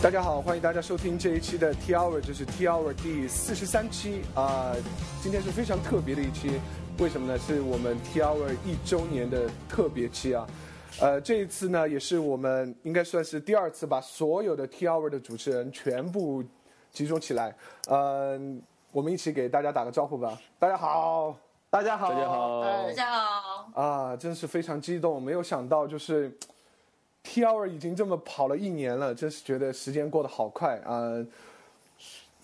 大家好，欢迎大家收听这一期的 T Hour，这是 T Hour 第四十三期啊、今天是非常特别的一期，为什么呢？是我们 T Hour 一周年的特别期啊。呃，这一次呢，也是我们应该算是第二次把所有的 T Hour 的主持人全部集中起来。嗯、我们一起给大家打个招呼吧。大家好。大家好，大家好大家好，啊，真是非常激动，没有想到就是 T.R. 已经这么跑了一年了，真是觉得时间过得好快啊！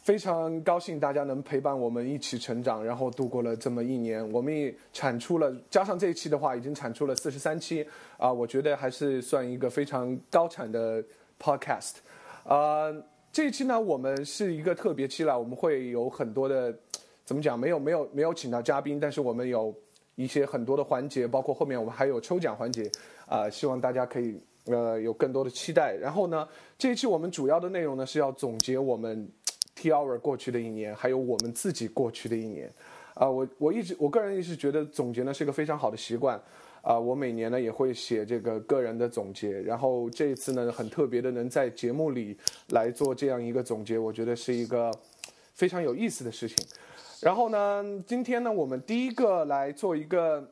非常高兴大家能陪伴我们一起成长，然后度过了这么一年。我们也产出了，加上这一期的话，已经产出了四十三期啊，我觉得还是算一个非常高产的 podcast。啊，这一期呢，我们是一个特别期了，我们会有很多的。怎么讲？没有没有没有请到嘉宾，但是我们有一些很多的环节，包括后面我们还有抽奖环节，啊、希望大家可以呃有更多的期待。然后呢，这一期我们主要的内容呢是要总结我们 T Hour 过去的一年，还有我们自己过去的一年。啊、我我一直我个人一直觉得总结呢是一个非常好的习惯。啊、我每年呢也会写这个个人的总结，然后这一次呢很特别的能在节目里来做这样一个总结，我觉得是一个非常有意思的事情。然后呢，今天呢，我们第一个来做一个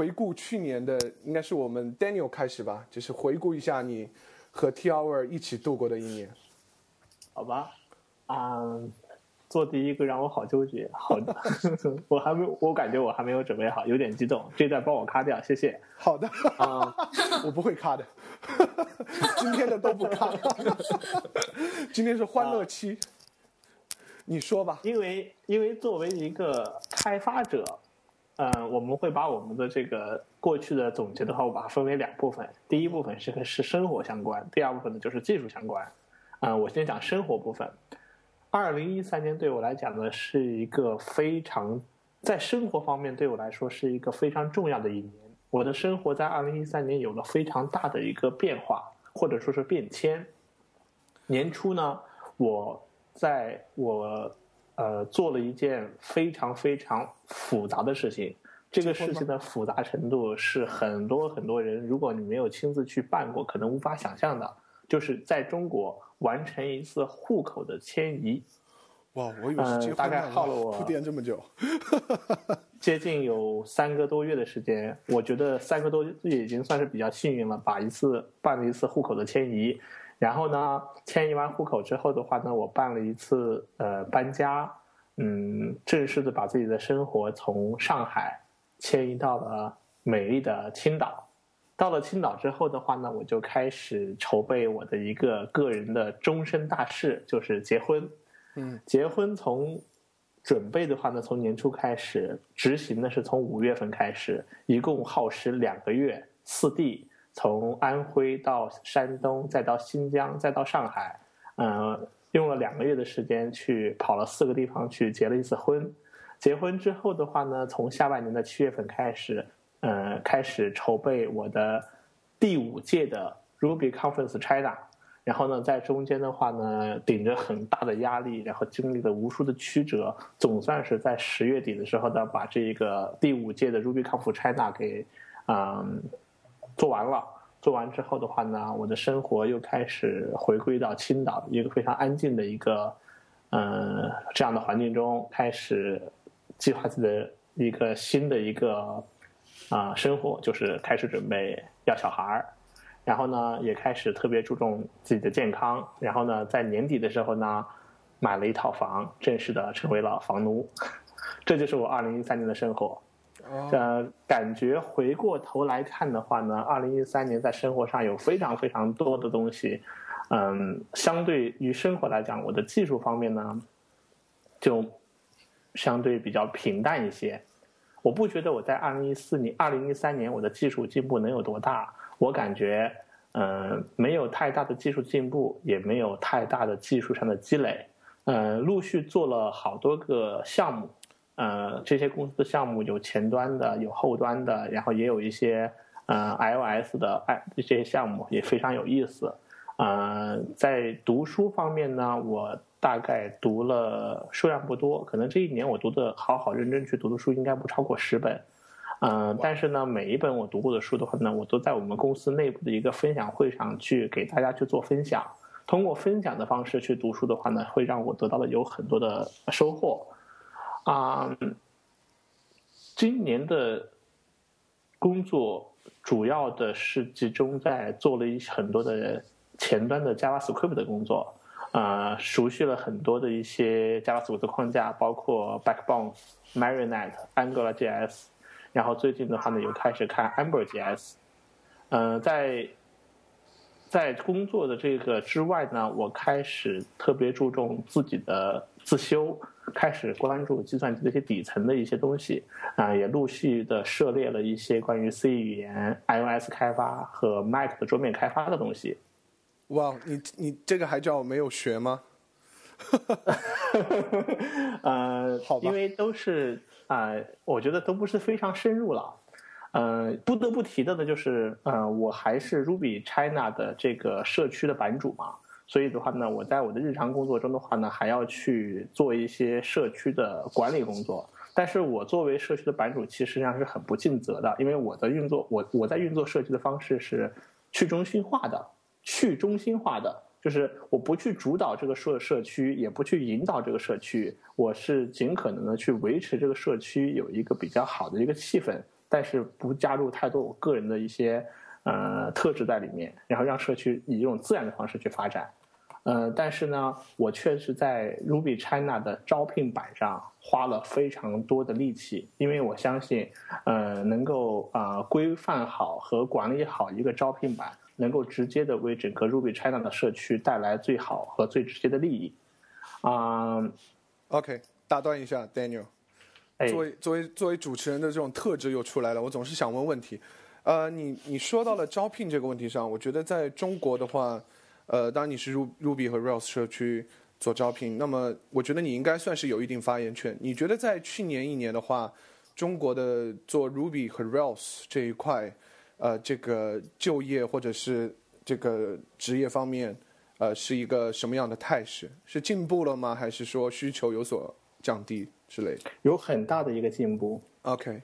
回顾去年的，应该是我们 Daniel 开始吧，就是回顾一下你和 T Hour 一起度过的一年。好吧，嗯，做第一个让我好纠结，好的，我还没，我感觉我还没有准备好，有点激动，这段帮我卡掉，谢谢。好的，啊、我不会卡的，今天的都不卡，今天是欢乐期，你说吧。因为因为作为一个开发者，嗯、我们会把我们的这个过去的总结的话，我把它分为两部分，第一部分是和是生活相关，第二部分呢就是技术相关。嗯、我先讲生活部分。二零一三年对我来讲呢，是一个非常在生活方面对我来说是一个非常重要的一年。我的生活在二零一三年有了非常大的一个变化，或者说是变迁。年初呢，我在我呃做了一件非常非常复杂的事情。这个事情的复杂程度是很多很多人，如果你没有亲自去办过，可能无法想象的。就是在中国完成一次户口的迁移，哇，我以为大概耗了我铺垫这么久。接近有三个多月的时间，我觉得三个多月已经算是比较幸运了，把一次办了一次户口的迁移，然后呢，迁移完户口之后的话呢，我办了一次呃搬家，嗯，正式的把自己的生活从上海迁移到了美丽的青岛。到了青岛之后的话呢，我就开始筹备我的一个个人的终身大事，就是结婚。嗯，结婚从准备的话呢，从年初开始，执行呢是从五月份开始，一共耗时两个月，四地，从安徽到山东，再到新疆，再到上海，呃，用了两个月的时间去跑了四个地方去结了一次婚。结婚之后的话呢，从下半年的七月份开始，呃，开始筹备我的第五届的 Ruby Conference China。然后呢，在中间的话呢，顶着很大的压力，然后经历了无数的曲折，总算是在十月底的时候呢，把这个第五届的 Ruby Conference China 给嗯做完了。做完之后的话呢，我的生活又开始回归到青岛一个非常安静的一个嗯这样的环境中，开始计划自己的一个新的一个啊、生活，就是开始准备要小孩儿。然后呢，也开始特别注重自己的健康。然后呢，在年底的时候呢，买了一套房，正式的成为了房奴。这就是我二零一三年的生活。呃，感觉回过头来看的话呢，二零一三年在生活上有非常非常多的东西。嗯，相对于生活来讲，我的技术方面呢，就相对比较平淡一些。我不觉得我在二零一四年、二零一三年我的技术进步能有多大，我感觉，嗯，没有太大的技术进步，也没有太大的技术上的积累。呃，陆续做了好多个项目，呃，这些公司的项目有前端的，有后端的，然后也有一些呃 iOS 的哎这些项目也非常有意思。呃，在读书方面呢，我大概读了数量不多，可能这一年我读的好好认真去读的书应该不超过十本。嗯，但是呢，每一本我读过的书的话呢，我都在我们公司内部的一个分享会上去给大家去做分享。通过分享的方式去读书的话呢，会让我得到的有很多的收获。啊，今年的工作主要的是集中在做了一很多的前端的 JavaScript 的工作，啊，熟悉了很多的一些 JavaScript 的框架，包括 Backbone、Marinet、AngularJS。然后最近的话呢，又开始看 Amber JS 嗯，在在工作的这个之外呢，我开始特别注重自己的自修，开始关注计算机的一些底层的一些东西，啊，也陆续的涉猎了一些关于 C 语言、iOS 开发和 Mac 的桌面开发的东西。哇，你你这个还叫没有学吗？呃，好吧，因为都是。啊，我觉得都不是非常深入了。呃，不得不提的呢，就是，呃，我还是 Ruby China 的这个社区的版主嘛，所以的话呢，我在我的日常工作中的话呢，还要去做一些社区的管理工作。但是我作为社区的版主，其实上是很不尽责的，因为我的运作，我我在运作社区的方式是去中心化的，去中心化的。就是我不去主导这个社社区，也不去引导这个社区，我是尽可能的去维持这个社区有一个比较好的一个气氛，但是不加入太多我个人的一些呃特质在里面，然后让社区以一种自然的方式去发展。呃，但是呢，我确实在 Ruby China 的招聘版上花了非常多的力气，因为我相信，呃，能够啊规范好和管理好一个招聘版。能够直接的为整个 Ruby China 的社区带来最好和最直接的利益，啊，OK，打断一下，Daniel，作为作为作为主持人的这种特质又出来了，我总是想问问题，呃，你你说到了招聘这个问题上，我觉得在中国的话，呃，当然你是 Ruby 和 Rails 社区做招聘，那么我觉得你应该算是有一定发言权。你觉得在去年一年的话，中国的做 Ruby 和 Rails 这一块？呃，这个就业或者是这个职业方面，呃，是一个什么样的态势？是进步了吗？还是说需求有所降低之类的？有很大的一个进步。OK。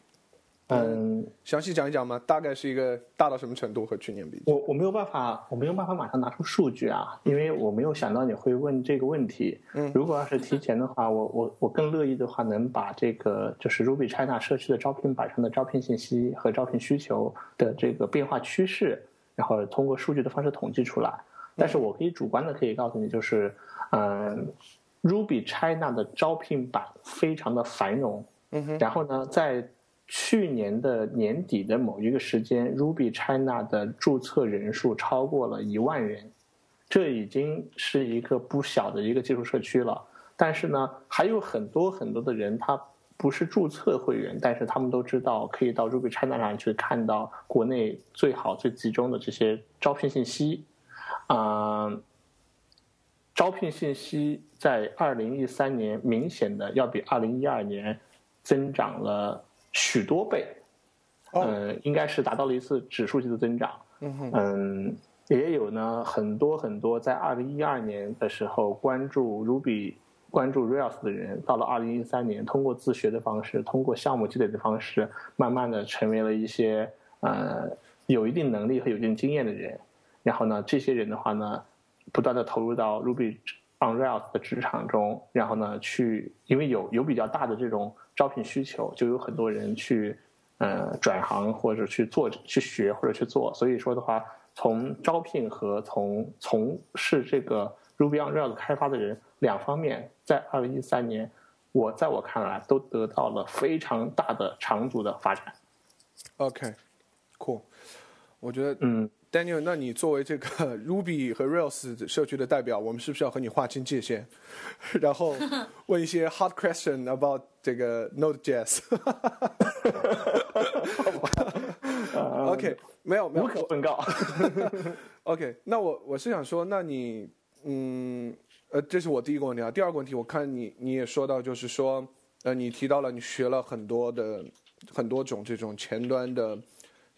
嗯，详细讲一讲吗？大概是一个大到什么程度和去年比？我我没有办法，我没有办法马上拿出数据啊，因为我没有想到你会问这个问题。嗯，如果要是提前的话，我我我更乐意的话，能把这个就是 Ruby China 社区的招聘板上的招聘信息和招聘需求的这个变化趋势，然后通过数据的方式统计出来。但是我可以主观的可以告诉你，就是嗯，Ruby China 的招聘板非常的繁荣。嗯哼，然后呢，在去年的年底的某一个时间，Ruby China 的注册人数超过了一万人，这已经是一个不小的一个技术社区了。但是呢，还有很多很多的人，他不是注册会员，但是他们都知道可以到 Ruby China 上去看到国内最好最集中的这些招聘信息。啊，招聘信息在二零一三年明显的要比二零一二年增长了。许多倍，嗯，应该是达到了一次指数级的增长。嗯，也有呢，很多很多在二零一二年的时候关注 Ruby、关注 Rails 的人，到了二零一三年，通过自学的方式，通过项目积累的方式，慢慢的成为了一些呃有一定能力和有一定经验的人。然后呢，这些人的话呢，不断的投入到 Ruby on Rails 的职场中，然后呢，去因为有有比较大的这种。招聘需求就有很多人去，呃，转行或者去做、去学或者去做。所以说的话，从招聘和从从事这个 Ruby on Rails 开发的人两方面，在二零一三年，我在我看来都得到了非常大的长足的发展。OK，cool，我觉得嗯。Daniel，那你作为这个 Ruby 和 Rails 社区的代表，我们是不是要和你划清界限，然后问一些 hard question about 这个 Node.js？呃 OK，没有没有无可奉告。OK，那我我是想说，那你嗯呃，这是我第一个问题啊。第二个问题，我看你你也说到，就是说呃，你提到了你学了很多的很多种这种前端的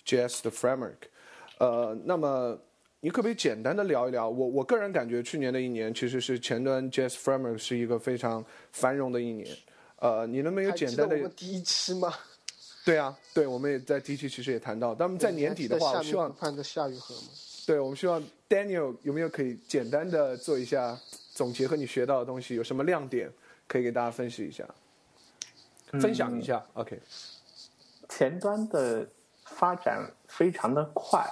JS 的 framework，呃，那么你可不可以简单的聊一聊？我我个人感觉，去年的一年其实是前端 JS framework 是一个非常繁荣的一年。呃，你能不能有还记得简单的我们第一期吗？对啊，对，我们也在第一期其实也谈到，但是在年底的话，我希望盼着夏雨荷吗？对，我们希望 Daniel 有没有可以简单的做一下总结和你学到的东西，有什么亮点可以给大家分析一下，分享一下。OK，前端的发展非常的快，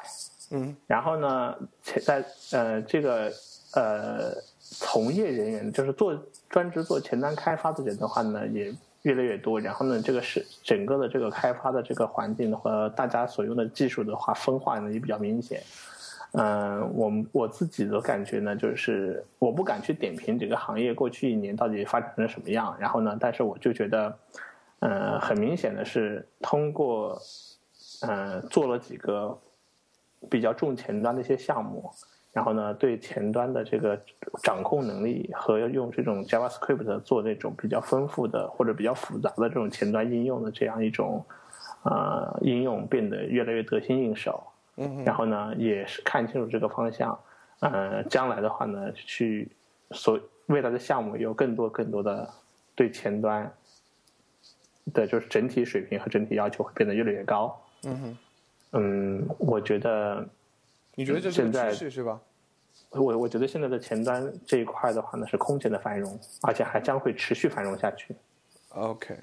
嗯，然后呢，前在呃这个呃从业人员，就是做专职做前端开发的人的话呢，也越来越多。然后呢，这个是整个的这个开发的这个环境和大家所用的技术的话，分化呢也比较明显。嗯、我们我自己的感觉呢，就是我不敢去点评这个行业过去一年到底发展成什么样。然后呢，但是我就觉得，呃，很明显的是通过呃做了几个比较重前端的一些项目，然后呢，对前端的这个掌控能力和用这种 JavaScript 做那种比较丰富的或者比较复杂的这种前端应用的这样一种呃应用变得越来越得心应手。嗯然后呢，也是看清楚这个方向，呃，将来的话呢，去所未来的项目有更多更多的对前端的就是整体水平和整体要求会变得越来越高。嗯哼，嗯，我觉得你觉得这是个现在趋势是吧？我我觉得现在的前端这一块的话呢，是空前的繁荣，而且还将会持续繁荣下去。OK，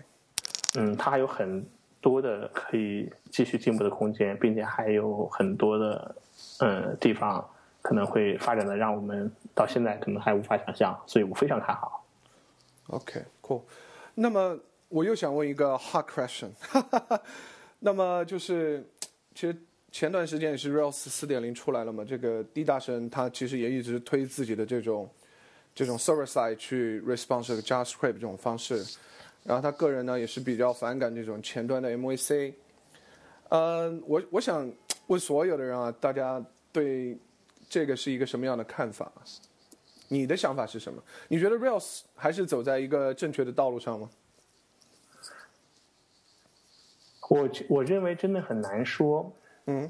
嗯，它还有很多的可以继续进步的空间，并且还有很多的呃地方可能会发展的让我们到现在可能还无法想象，所以我非常看好。OK，cool、那么我又想问一个 hard question，那么就是其实前段时间也是 Rails 四点零出来了嘛，这个 D 大神他其实也一直推自己的这种这种 server side 去 response 这个 JavaScript 这种方式，然后他个人呢也是比较反感这种前端的 MVC。呃，我我想问所有的人啊，大家对这个是一个什么样的看法？你的想法是什么？你觉得 Rails 还是走在一个正确的道路上吗？我我认为真的很难说。嗯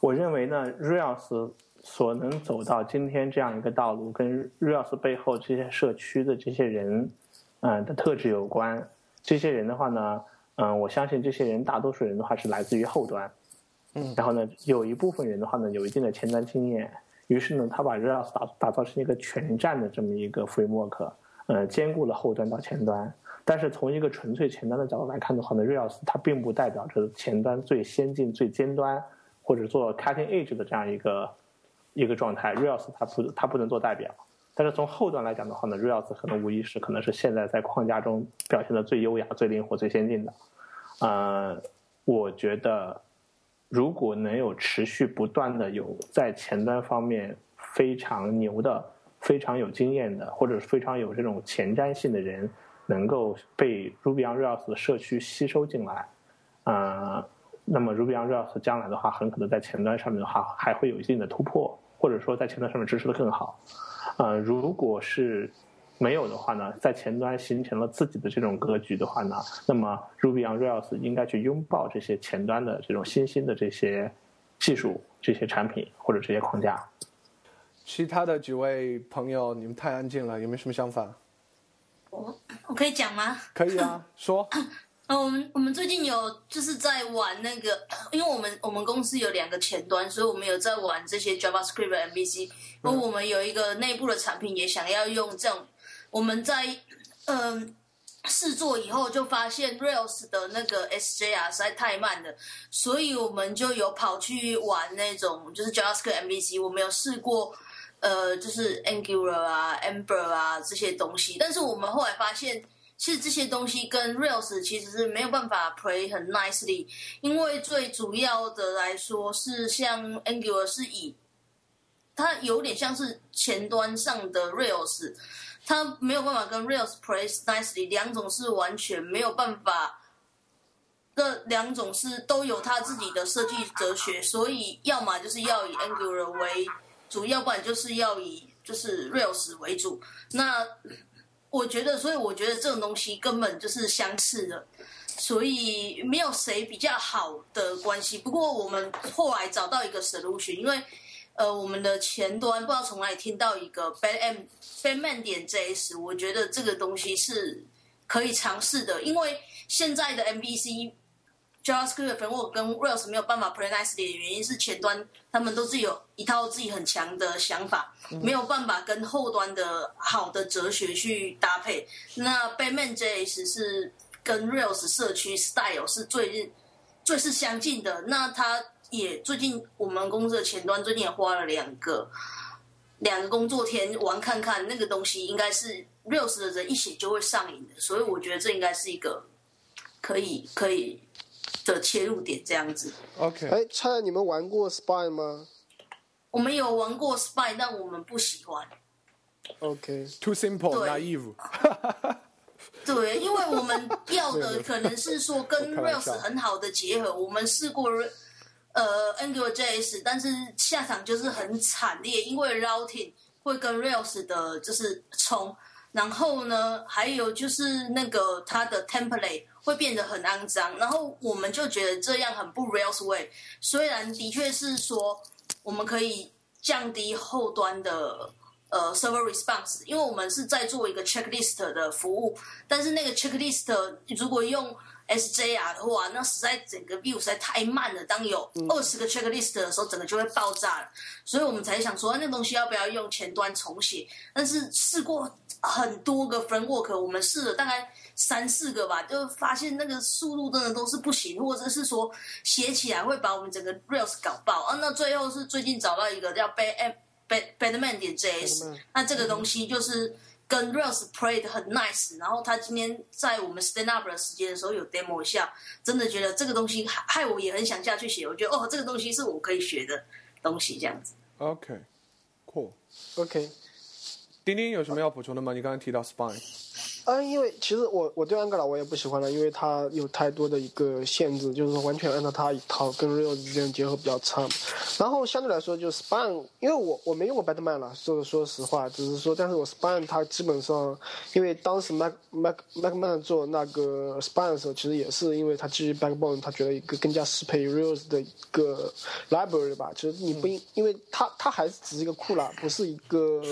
我认为呢，Rails 所能走到今天这样一个道路，跟 Rails 背后这些社区的这些人，嗯、的特质有关。这些人的话呢，嗯、我相信这些人大多数人的话是来自于后端，嗯，然后呢，有一部分人的话呢，有一定的前端经验，于是呢，他把 Rails 打打造成一个全站的这么一个 framework，呃，兼顾了后端到前端。但是从一个纯粹前端的角度来看的话呢，Rails 它并不代表着前端最先进、最尖端或者做 cutting edge 的这样一个一个状态。Rails 它不它不能做代表。但是从后端来讲的话呢，Rails 可能无疑是可能是现在在框架中表现的最优雅、最灵活、最先进的。呃，我觉得如果能有持续不断的有在前端方面非常牛的、非常有经验的，或者非常有这种前瞻性的人，能够被 Ruby on Rails 的社区吸收进来，呃，那么 Ruby on Rails 将来的话，很可能在前端上面的话还会有一定的突破，或者说在前端上面支持的更好。呃，如果是没有的话呢，在前端形成了自己的这种格局的话呢，那么 Ruby on Rails 应该去拥抱这些前端的这种新兴的这些技术、这些产品或者这些框架。其他的几位朋友，你们太安静了，有没有什么想法？我我可以讲吗？可以啊，说。呃，我们我们最近有就是在玩那个，因为我们我们公司有两个前端，所以我们有在玩这些 JavaScript 的 MVC。而我们有一个内部的产品也想要用这种，我们在嗯、试做以后就发现 Rails 的那个 SJR 实在太慢了，所以我们就有跑去玩那种就是 JavaScript MVC。我们有试过呃，就是 Angular 啊、Ember 啊这些东西，但是我们后来发现。其实这些东西跟 Rails 其实是没有办法 play 很 nicely，因为最主要的来说是像 Angular 是以它有点像是前端上的 Rails，它没有办法跟 Rails play nicely，两种是完全没有办法这两种是都有他自己的设计哲学，所以要么就是要以 Angular 为主，要不然就是要以就是 Rails 为主。那我觉得，所以我觉得这种东西根本就是相似的，所以没有谁比较好的关系。不过我们后来找到一个 solution，因为呃，我们的前端不知道从哪里听到一个 bad m badman 点 js，我觉得这个东西是可以尝试的，因为现在的 MVC JavaScript framework 跟 Rails 没有办法 play nicely 的原因是前端他们都是有一套自己很强的想法，没有办法跟后端的好的哲学去搭配。那 badman js 是跟 Rails 社区 style 是最最是相近的，那他。也最近我们公司的前端最近也花了两个两个工作天玩看看那个东西，应该是 Rails 的人一写就会上瘾的，所以我觉得这应该是一个可以可以的切入点，这样子。OK，哎，蔡，你们玩过 Spy 吗我们有玩过 Spy，但我们不喜欢。？OK，too simple 对 naive。对，因为我们要的可能是说跟 Rails 很好的结合。我们试过呃 Angular JS，但是下场就是很惨烈，因为 routing 会跟 Rails 的就是冲，然后呢，还有就是那个它的 template 会变得很肮脏，然后我们就觉得这样很不 Rails way。虽然的确是说我们可以降低后端的。呃，server response，因为我们是在做一个 checklist 的服务，但是那个 checklist 如果用 SJR 的话，那实在整个 view 实在太慢了。当有二十个 checklist 的时候，整个就会爆炸了。所以我们才想说，那东西要不要用前端重写？但是试过很多个 framework，我们试了大概三四个吧，就发现那个速度真的都是不行，或者是说写起来会把我们整个 Rails 搞爆啊。那最后是最近找到一个叫 Bad App。Badman 点 JS，那这个东西就是跟 Rails play 的很 nice，然后他今天在我们 stand up 的时间的时候有 demo 一下，真的觉得这个东西害害我也很想下去写，我觉得哦，这个东西是我可以学的东西，这样子。OK，cool。OK，丁丁有什么要补充的吗？你刚刚提到 Spine。啊，因为其实我我对 Angular 我也不喜欢了，因为它有太多的一个限制，就是说完全按照它一套，跟 Rails 之间结合比较差。然后相对来说，就 Span，因为我我没用过 Batman 了，说说实话，只是说，但是我 Span 它基本上，因为当时 Mac Mac MacMan 做那个 Span 的时候，其实也是因为他基于 Backbone，他觉得一个更加适配 Rails 的一个 library 吧。其实你不因，因为它它还是只是一个库啦，不是一个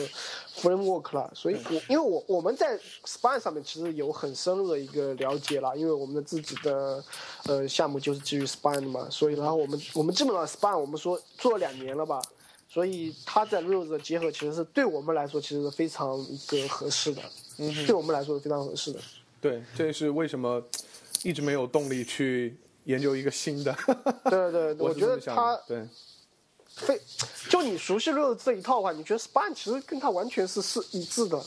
framework 啦，所以我因为我我们在 Span 上面其实有很深入的一个了解啦，因为我们的自己的呃项目就是基于 Span 的嘛，所以然后我们我们基本上 Span 我们说做了两年了吧，所以它在 Rails 的结合其实是对我们来说其实是非常一个合适的，嗯，对我们来说是非常合适的。对，这也是为什么一直没有动力去研究一个新的。对对，我我觉得它。对，非就你熟悉 Rails 这一套的话，你觉得 Span 其实跟它完全是是一致的，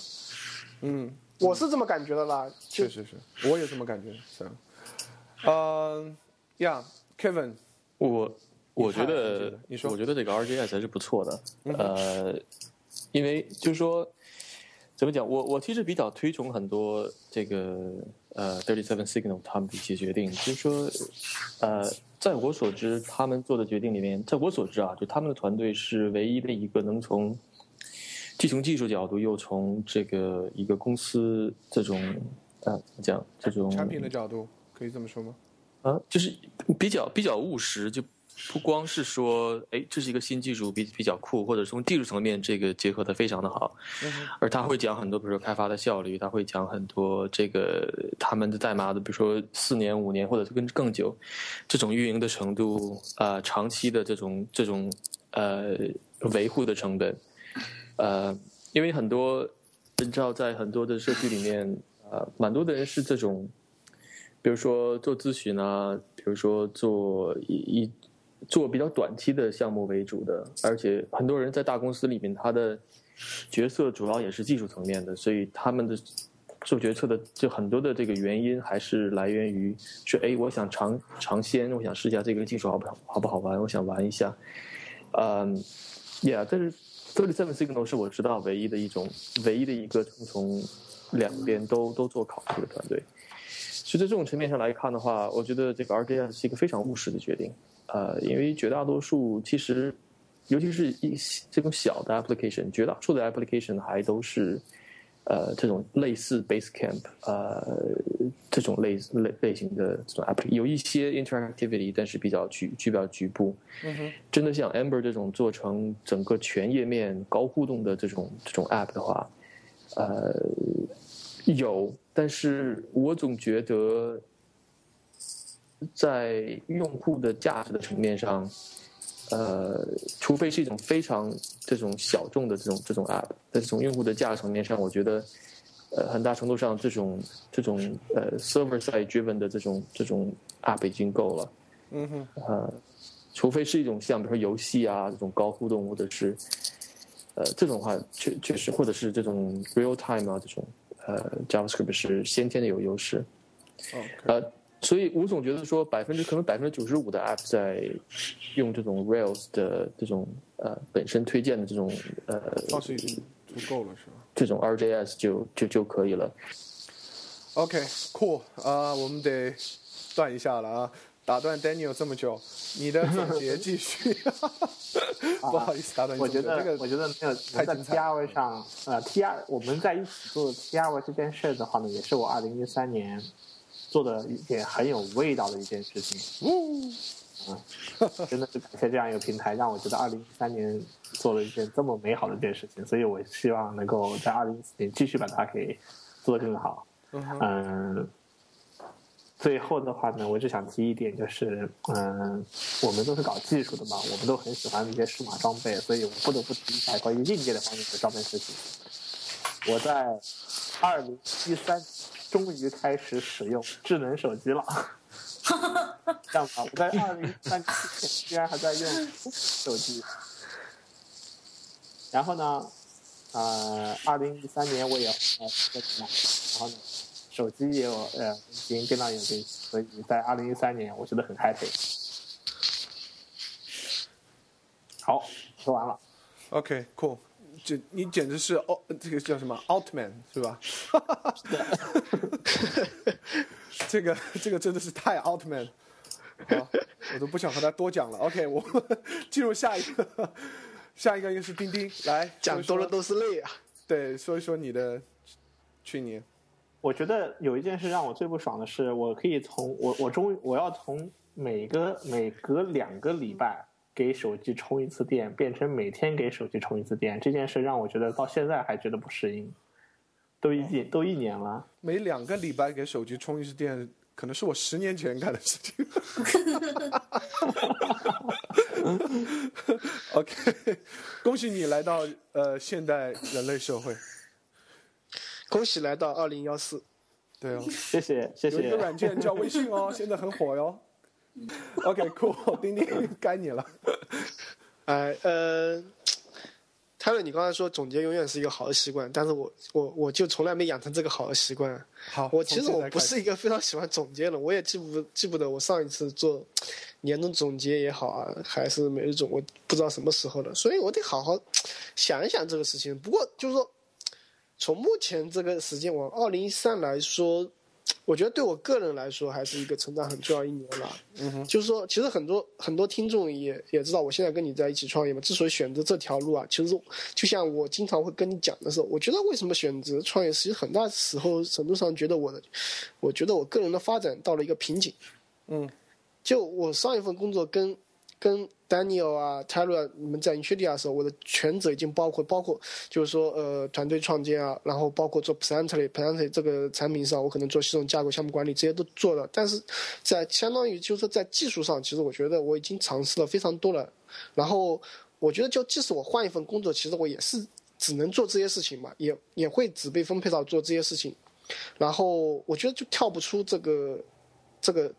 嗯，我是这么感觉的啦。就确实是，我也这么感觉。是，嗯，呀，Kevin，我我觉得你觉得，你说我觉得这个 RJS 还是不错的。嗯呃，因为就是说，怎么讲，我我其实比较推崇很多这个呃 Thirty Seven Signal 他们的一些决定，就是说，呃，在我所知，他们做的决定里面，在我所知啊，就他们的团队是唯一的一个能从既从技术角度，又从这个一个公司这种啊怎么讲这种产品的角度可以这么说吗？啊，就是比较比较务实，就不光是说，哎，这是一个新技术，比比较酷，或者从技术层面这个结合的非常的好，而他会讲很多，比如说开发的效率，他会讲很多这个他们的代码的，比如说四年、五年，或者是更更久，这种运营的程度，呃，长期的这种这种呃维护的成本，呃，因为很多你知道，在很多的社区里面，呃，蛮多的人是这种。比如说做咨询啊，比如说做一一做比较短期的项目为主的，而且很多人在大公司里面，他的角色主要也是技术层面的，所以他们的做决策的就很多的这个原因还是来源于说，哎，我想尝尝鲜，我想试一下这个技术好不好好不好玩，我想玩一下，嗯，Yeah，但是 Thirty Seven Signal 是我知道唯一的一种，唯一的一个从从两边都都做考虑的团队。所以在这种层面上来看的话，我觉得这个 RDS 是一个非常务实的决定。呃，因为绝大多数其实，尤其是一这种小的 application，绝大多数的 application 还都是呃这种类似 Basecamp 呃这种类类类型的这种 app，有一些 interactivity，但是比较局局比较局部。真的像 Amber 这种做成整个全页面高互动的这种这种 app 的话，呃，有，但是我总觉得在用户的价值的层面上，呃，除非是一种非常这种小众的这种这种 app，但是从用户的价值层面上，我觉得，呃，很大程度上这种这种呃 server side driven 的这种这种 app 已经够了。嗯哼，呃，除非是一种像比如说游戏啊这种高互动，或者是呃这种话确确实，或者是这种 real time 啊这种呃 JavaScript 是先天的有优势。哦，呃，所以吴总觉得说百分之可能百分之九十五的 app 在用这种 Rails 的这种呃本身推荐的这种呃倒是已经足够了，是吧这种 RJS 就就就可以了。？OK，cool，、啊，我们得断一下了啊，打断 Daniel 这么久，你的总 结继续。不好意思，打断你我觉得。这个得我觉得没有在 T R 上，呃，T R 我们在一起做 T R 这件事的话呢，也是我二零一三年做的一件很有味道的一件事情。嗯，真的是感谢这样一个平台，让我觉得二零一三年做了一件这么美好的一件事情，所以我希望能够在二零一四年继续把它给做得更好。嗯最后的话呢，我只想提一点，就是嗯，我们都是搞技术的嘛，我们都很喜欢一些数码装备，所以我不得不提一下关于硬件的方面的装备事情。我在二零一三终于开始使用智能手机了。这样吧，我在 二零一三年居然还在用手机，然后呢，呃，二零一三年我也换了一个电脑，然后呢，手机也有呃更新，电脑也有更新，所以在二零一三年我觉得很 happy。好，说完了。OK，cool，、这你简直是奥，这个叫什么奥特曼是吧？这个这个真的是太奥特曼，好，我都不想和他多讲了。OK，我进入下一个，下一个应该是丁丁来讲多了都是泪啊。对，说一说你的去年。我觉得有一件事让我最不爽的是，我可以从我我终于我要从每个每隔两个礼拜给手机充一次电，变成每天给手机充一次电。这件事让我觉得到现在还觉得不适应，都一年都一年了。每两个礼拜给手机充一次电，可能是我十年前干的事情。OK，恭喜你来到呃现代人类社会。恭喜来到二零幺四，对哦，谢谢谢谢有一个谢。软件叫微信哦，现在很火哟。OK，cool，丁丁该你了。哎呃，泰勒，你刚才说总结永远是一个好的习惯，但是我我我就从来没养成这个好的习惯。好，我其实我不是一个非常喜欢总结的，我也记不记不得我上一次做年终总结也好啊，还是每日总，我不知道什么时候了，所以我得好好想一想这个事情。不过就是说，从目前这个时间往二零一三来说，我觉得对我个人来说还是一个成长很重要一年了。嗯哼，就是说，其实很多很多听众也也知道，我现在跟你在一起创业嘛。之所以选择这条路啊，其实就像我经常会跟你讲的时候，我觉得为什么选择创业，其实很大时候程度上觉得我的，我觉得我个人的发展到了一个瓶颈。嗯就我上一份工作跟跟 Daniel 啊、Tyler 你们在 Intudia 的时候，我的全责已经包括包括就是说呃团队创建啊，然后包括做 Plantly Plantly 这个产品上，我可能做系统架构、项目管理这些都做了，但是在相当于就是在技术上，其实我觉得我已经尝试了非常多了。然后我觉得就即使我换一份工作，其实我也是只能做这些事情嘛，也也会只被分配到做这些事情。然后我觉得就跳不出这个这个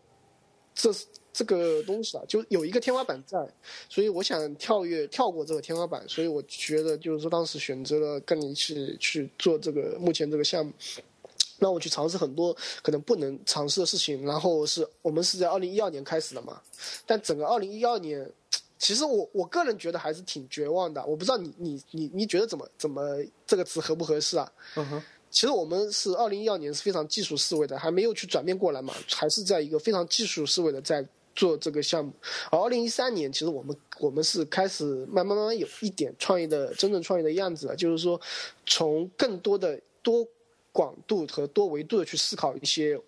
这这个东西啊，就有一个天花板在，所以我想跳跃跳过这个天花板，所以我觉得就是说当时选择了跟你一起去做这个目前这个项目。让我去尝试很多可能不能尝试的事情，然后是我们是在二零一二年开始的嘛，但整个二零一二年，其实我我个人觉得还是挺绝望的。我不知道你你你你觉得怎么怎么这个词合不合适啊？嗯哼，其实我们是二零一二年是非常技术思维的，还没有去转变过来嘛，还是在一个非常技术思维的在做这个项目。而二零一三年，其实我们我们是开始慢慢慢慢有一点创业的真正创业的样子了，就是说从更多的多广度和多维度的去思考一些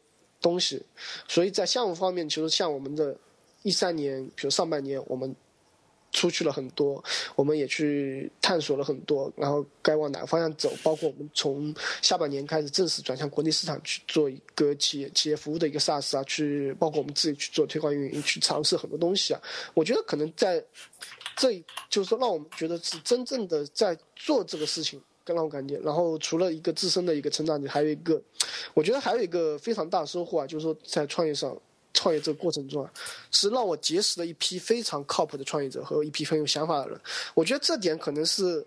东西。所以在项目方面，其实像我们的一三年，比如上半年我们。出去了很多，我们也去探索了很多，然后该往哪个方向走？包括我们从下半年开始正式转向国内市场去做一个企业企业服务的一个 SaaS 啊，去包括我们自己去做推广运营，去尝试很多东西啊。我觉得可能在这就是说让我们觉得是真正的在做这个事情，更让我感觉。然后除了一个自身的一个成长，还有一个，我觉得还有一个非常大的收获啊，就是说在创业上。创业这个过程中啊，是让我结识了一批非常靠谱的创业者和一批很有想法的人。我觉得这点可能是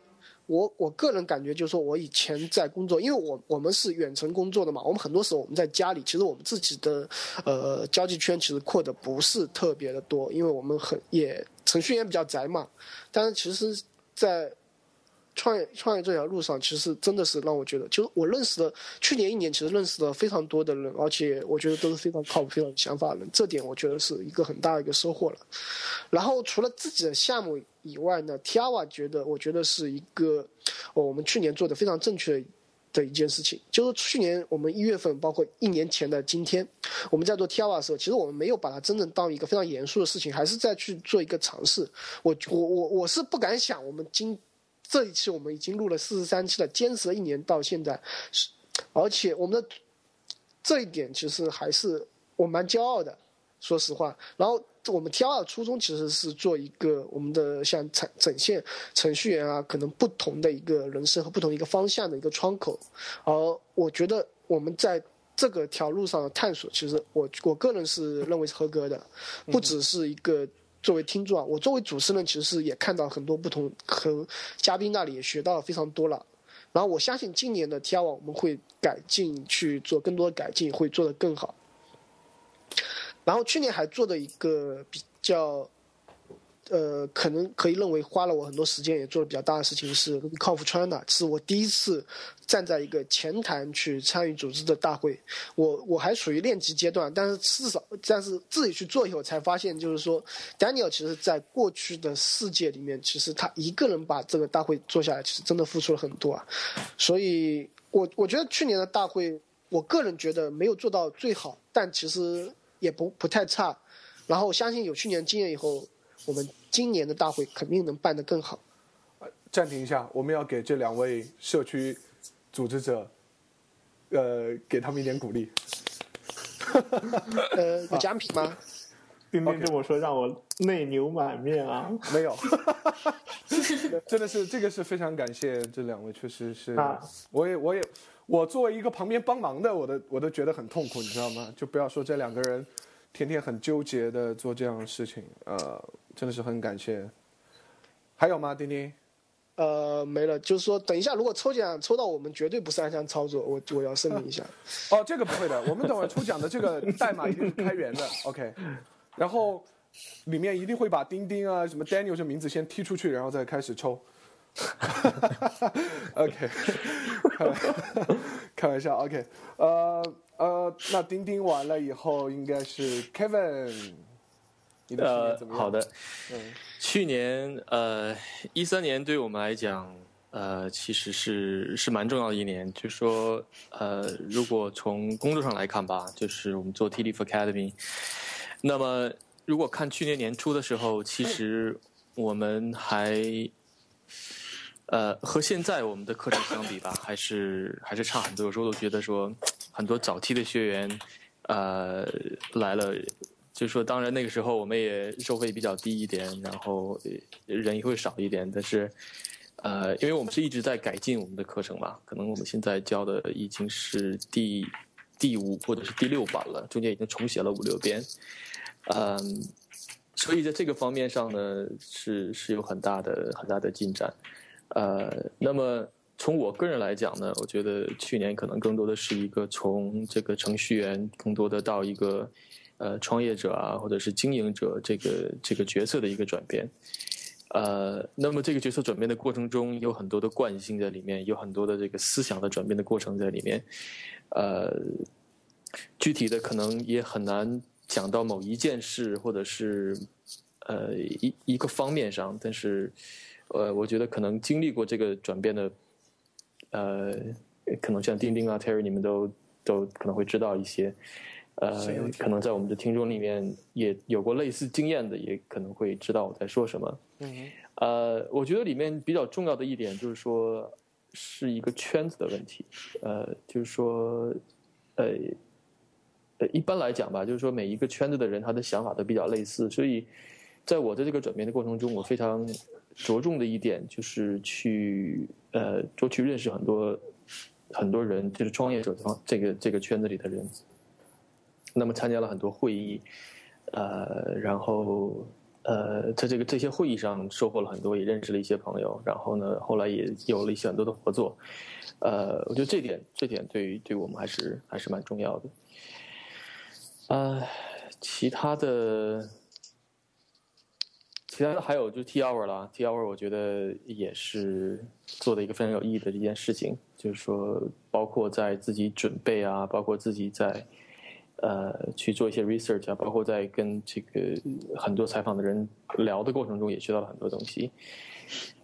我我个人感觉，就是说我以前在工作，因为我我们是远程工作的嘛，我们很多时候我们在家里，其实我们自己的呃交际圈其实扩的不是特别的多，因为我们很也程序员比较宅嘛。但是其实，在创业创业这条路上，其实真的是让我觉得，就是我认识的去年一年，其实认识了非常多的人，而且我觉得都是非常靠谱、非常有想法的人。这点我觉得是一个很大的一个收获了。然后除了自己的项目以外呢，Tiawa 觉得，我觉得是一个我们去年做的非常正确的一件事情。就是去年我们一月份，包括一年前的今天，我们在做 Tiawa 的时候，其实我们没有把它真正当一个非常严肃的事情，还是在去做一个尝试。我我我我是不敢想，我们今这一期我们已经录了四十三期了，坚持了一年到现在，是，而且我们的这一点其实还是我蛮骄傲的，说实话。然后我们 T 二初衷其实是做一个我们的像呈呈现程序员啊，可能不同的一个人生和不同一个方向的一个窗口。而我觉得我们在这个条路上的探索，其实我我个人是认为是合格的，不只是一个。作为听众啊，我作为主持人，其实是也看到很多不同，和嘉宾那里也学到了非常多了。然后我相信今年的 T R 网我们会改进去做更多的改进，会做得更好。然后去年还做的一个比较。呃，可能可以认为花了我很多时间，也做了比较大的事情是 c o f China，是我第一次站在一个前台去参与组织的大会。我我还属于练级阶段，但是至少，但是自己去做以后才发现，就是说，Daniel 其实在过去的世界里面，其实他一个人把这个大会做下来，其实真的付出了很多啊。所以，我我觉得去年的大会，我个人觉得没有做到最好，但其实也不不太差。然后，相信有去年经验以后，我们。今年的大会肯定能办得更好。暂停一下，我们要给这两位社区组织者，呃，给他们一点鼓励。呃，有奖品吗？丁丁这么说让我泪流满面啊！没有，真的是这个是非常感谢这两位，确实是，我也我也我作为一个旁边帮忙的，我都我都觉得很痛苦，你知道吗？就不要说这两个人天天很纠结的做这样的事情，呃。真的是很感谢，还有吗，丁丁？呃，没了。就是说，等一下，如果抽奖抽到我们，绝对不是暗箱操作，我我要声明一下。哦，这个不会的，我们等会抽奖的这个代码一定是开源的，OK。然后里面一定会把丁丁啊、什么 Daniel 这名字先踢出去，然后再开始抽。OK，开玩笑，OK。呃呃，那钉钉完了以后，应该是 Kevin。呃，好的。去年呃，一三年对我们来讲，呃，其实是是蛮重要的一年。就说呃，如果从工作上来看吧，就是我们做 T D Academy。那么，如果看去年年初的时候，其实我们还呃和现在我们的课程相比吧，还是还是差很多。有时候都觉得说，很多早期的学员呃来了。就是说，当然那个时候我们也收费比较低一点，然后人也会少一点。但是，呃，因为我们是一直在改进我们的课程嘛，可能我们现在教的已经是第第五或者是第六版了，中间已经重写了五六遍。嗯，所以在这个方面上呢，是是有很大的很大的进展。呃，那么从我个人来讲呢，我觉得去年可能更多的是一个从这个程序员，更多的到一个。呃，创业者啊，或者是经营者这个这个角色的一个转变，呃，那么这个角色转变的过程中有很多的惯性在里面，有很多的这个思想的转变的过程在里面。呃，具体的可能也很难讲到某一件事或者是呃一一个方面上，但是呃，我觉得可能经历过这个转变的，呃，可能像丁丁啊、Terry 你们都都可能会知道一些。呃，可能在我们的听众里面也有过类似经验的，也可能会知道我在说什么。嗯呃，我觉得里面比较重要的一点就是说，是一个圈子的问题。呃，就是说，呃，呃，一般来讲吧，就是说每一个圈子的人他的想法都比较类似，所以在我的这个转变的过程中，我非常着重的一点就是去呃多去认识很多很多人，就是创业者方这个这个圈子里的人。那么参加了很多会议，呃，然后呃，在这个这些会议上收获了很多，也认识了一些朋友，然后呢，后来也有了一些很多的合作，呃，我觉得这点这点对于对我们还是还是蛮重要的。呃，其他的其他的还有就是 T hour 啦，T hour 我觉得也是做的一个非常有意义的一件事情，就是说包括在自己准备啊，包括自己在。呃，去做一些 research 啊，包括在跟这个很多采访的人聊的过程中，也学到了很多东西。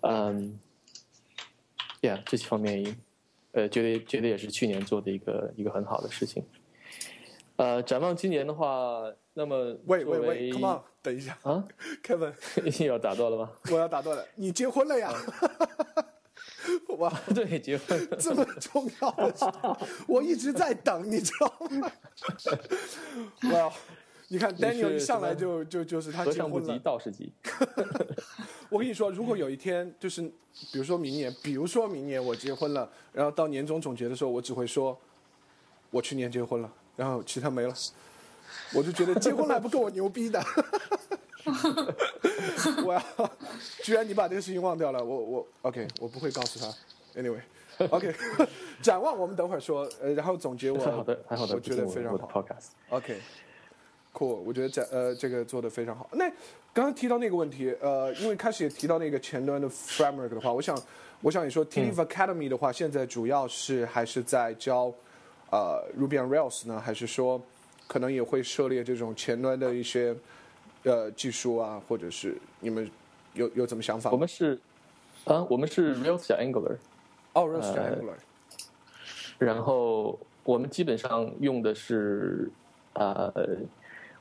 嗯，Yeah，这些方面，呃，觉得觉得也是去年做的一个一个很好的事情。呃，展望今年的话，那么喂喂喂，Come on，等一下啊，Kevin，又要打断了吗？我要打断了，你结婚了呀？哇，对，结婚 这么重要的事，我一直在等，你知道吗？哇，你看 Daniel 一上来就就就是他结婚了，道士级。我跟你说，如果有一天就是，比如说明年，比如说明年我结婚了，然后到年终总结的时候，我只会说，我去年结婚了，然后其他没了，我就觉得结婚还不够我牛逼的。我要，居然你把这个事情忘掉了，我我 OK，我不会告诉他。Anyway，OK，展望我们等会儿说，呃，然后总结我，好的，还好的，我觉得非常好。OK，Cool，我觉得这呃这个做的非常好。那刚刚提到那个问题，呃，因为开始也提到那个前端的 framework 的话，我想我想你说 t i f Academy 的话，现在主要是还是在教呃 Ruby on Rails 呢，还是说可能也会涉猎这种前端的一些？呃，技术啊，或者是你们有有什么想法？我们是啊，我们是 Rails 加 Angular，哦，Rails 加 Angular。然后我们基本上用的是啊，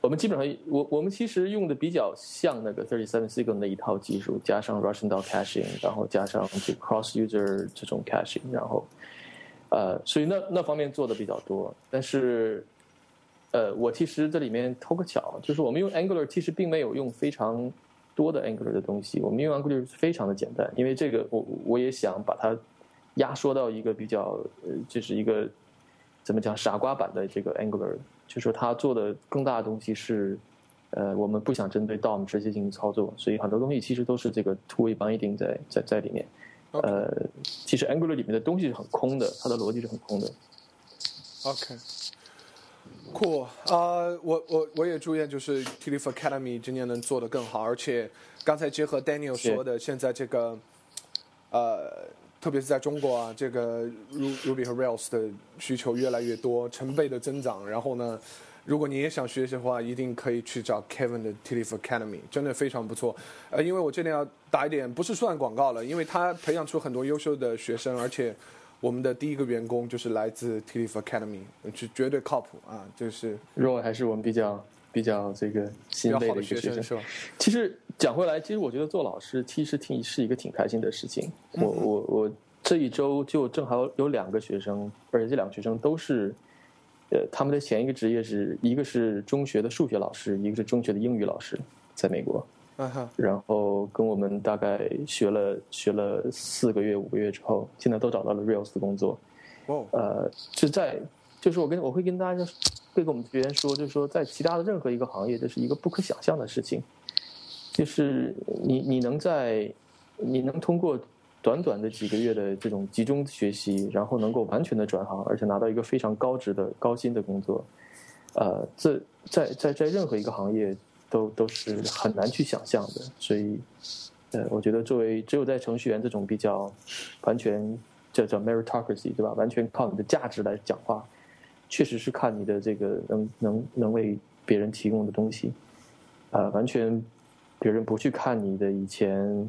我们基本上我我们其实用的比较像那个 Thirty Seven Signal 那一套技术，加上 Russian DAO Caching，然后加上这 Cross User 这种 Caching，然后呃，所以那那方面做的比较多，但是。呃，我其实这里面偷个巧，就是我们用 Angular 其实并没有用非常多的 Angular 的东西，我们用 Angular 非常的简单，因为这个我我也想把它压缩到一个比较呃，就是一个怎么讲傻瓜版的这个 Angular，就说它做的更大的东西是呃，我们不想针对 DOM 直接进行操作，所以很多东西其实都是这个 Two-way binding 在在在里面。呃，其实 Angular 里面的东西是很空的，它的逻辑是很空的。OK。酷啊！我我我也祝愿就是 t i l i f Academy 今年能做得更好，而且刚才结合 Daniel 说的，现在这个呃，特别是在中国啊，这个 Ruby 和 Rails 的需求越来越多，成倍的增长。然后呢，如果你也想学习的话，一定可以去找 Kevin 的 t i l i f Academy，真的非常不错。呃，因为我这里要打一点，不是算广告了，因为他培养出很多优秀的学生，而且。我们的第一个员工就是来自 t i l i f Academy，是绝对靠谱啊！就是 Roy 还是我们比较比较这个心累的一个学生，是吧？其实讲回来，其实我觉得做老师其实挺是一个挺开心的事情。我我我这一周就正好有两个学生，而且这两个学生都是，呃，他们的前一个职业是一个是中学的数学老师，一个是中学的英语老师，在美国。然后跟我们大概学了学了四个月五个月之后，现在都找到了 Rails 的工作。哦，呃，就在就是我跟我会跟大家会跟我们学员说，就是说在其他的任何一个行业，这是一个不可想象的事情。就是你你能在你能通过短短的几个月的这种集中学习，然后能够完全的转行，而且拿到一个非常高职的高薪的工作，呃，这在在在任何一个行业。都都是很难去想象的，所以，呃，我觉得作为只有在程序员这种比较完全叫叫 meritocracy 对吧？完全靠你的价值来讲话，确实是看你的这个能能能为别人提供的东西，呃，完全别人不去看你的以前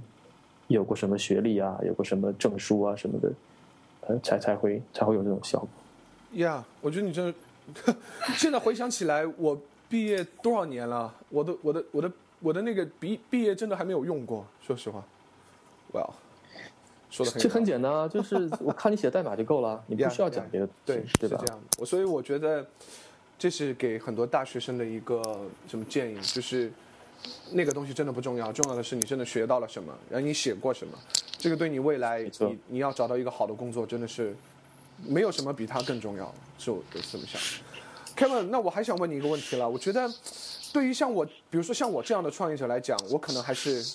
有过什么学历啊，有过什么证书啊什么的，呃，才才会才会有这种效果。呀，我觉得你真的，现在回想起来，我毕业多少年了？我的我的我的我的那个毕毕业真的还没有用过，说实话。Well，说的很这很简单啊，就是我看你写代码就够了，你不需要讲.别的，对，对吧是这？样的。我所以我觉得这是给很多大学生的一个什么建议，就是那个东西真的不重要，重要的是你真的学到了什么，然后你写过什么，这个对你未来你你要找到一个好的工作，真的是没有什么比它更重要，是我这么想。Kevin，那我还想问你一个问题了，我觉得对于像我，比如说像我这样的创业者来讲，我可能还是。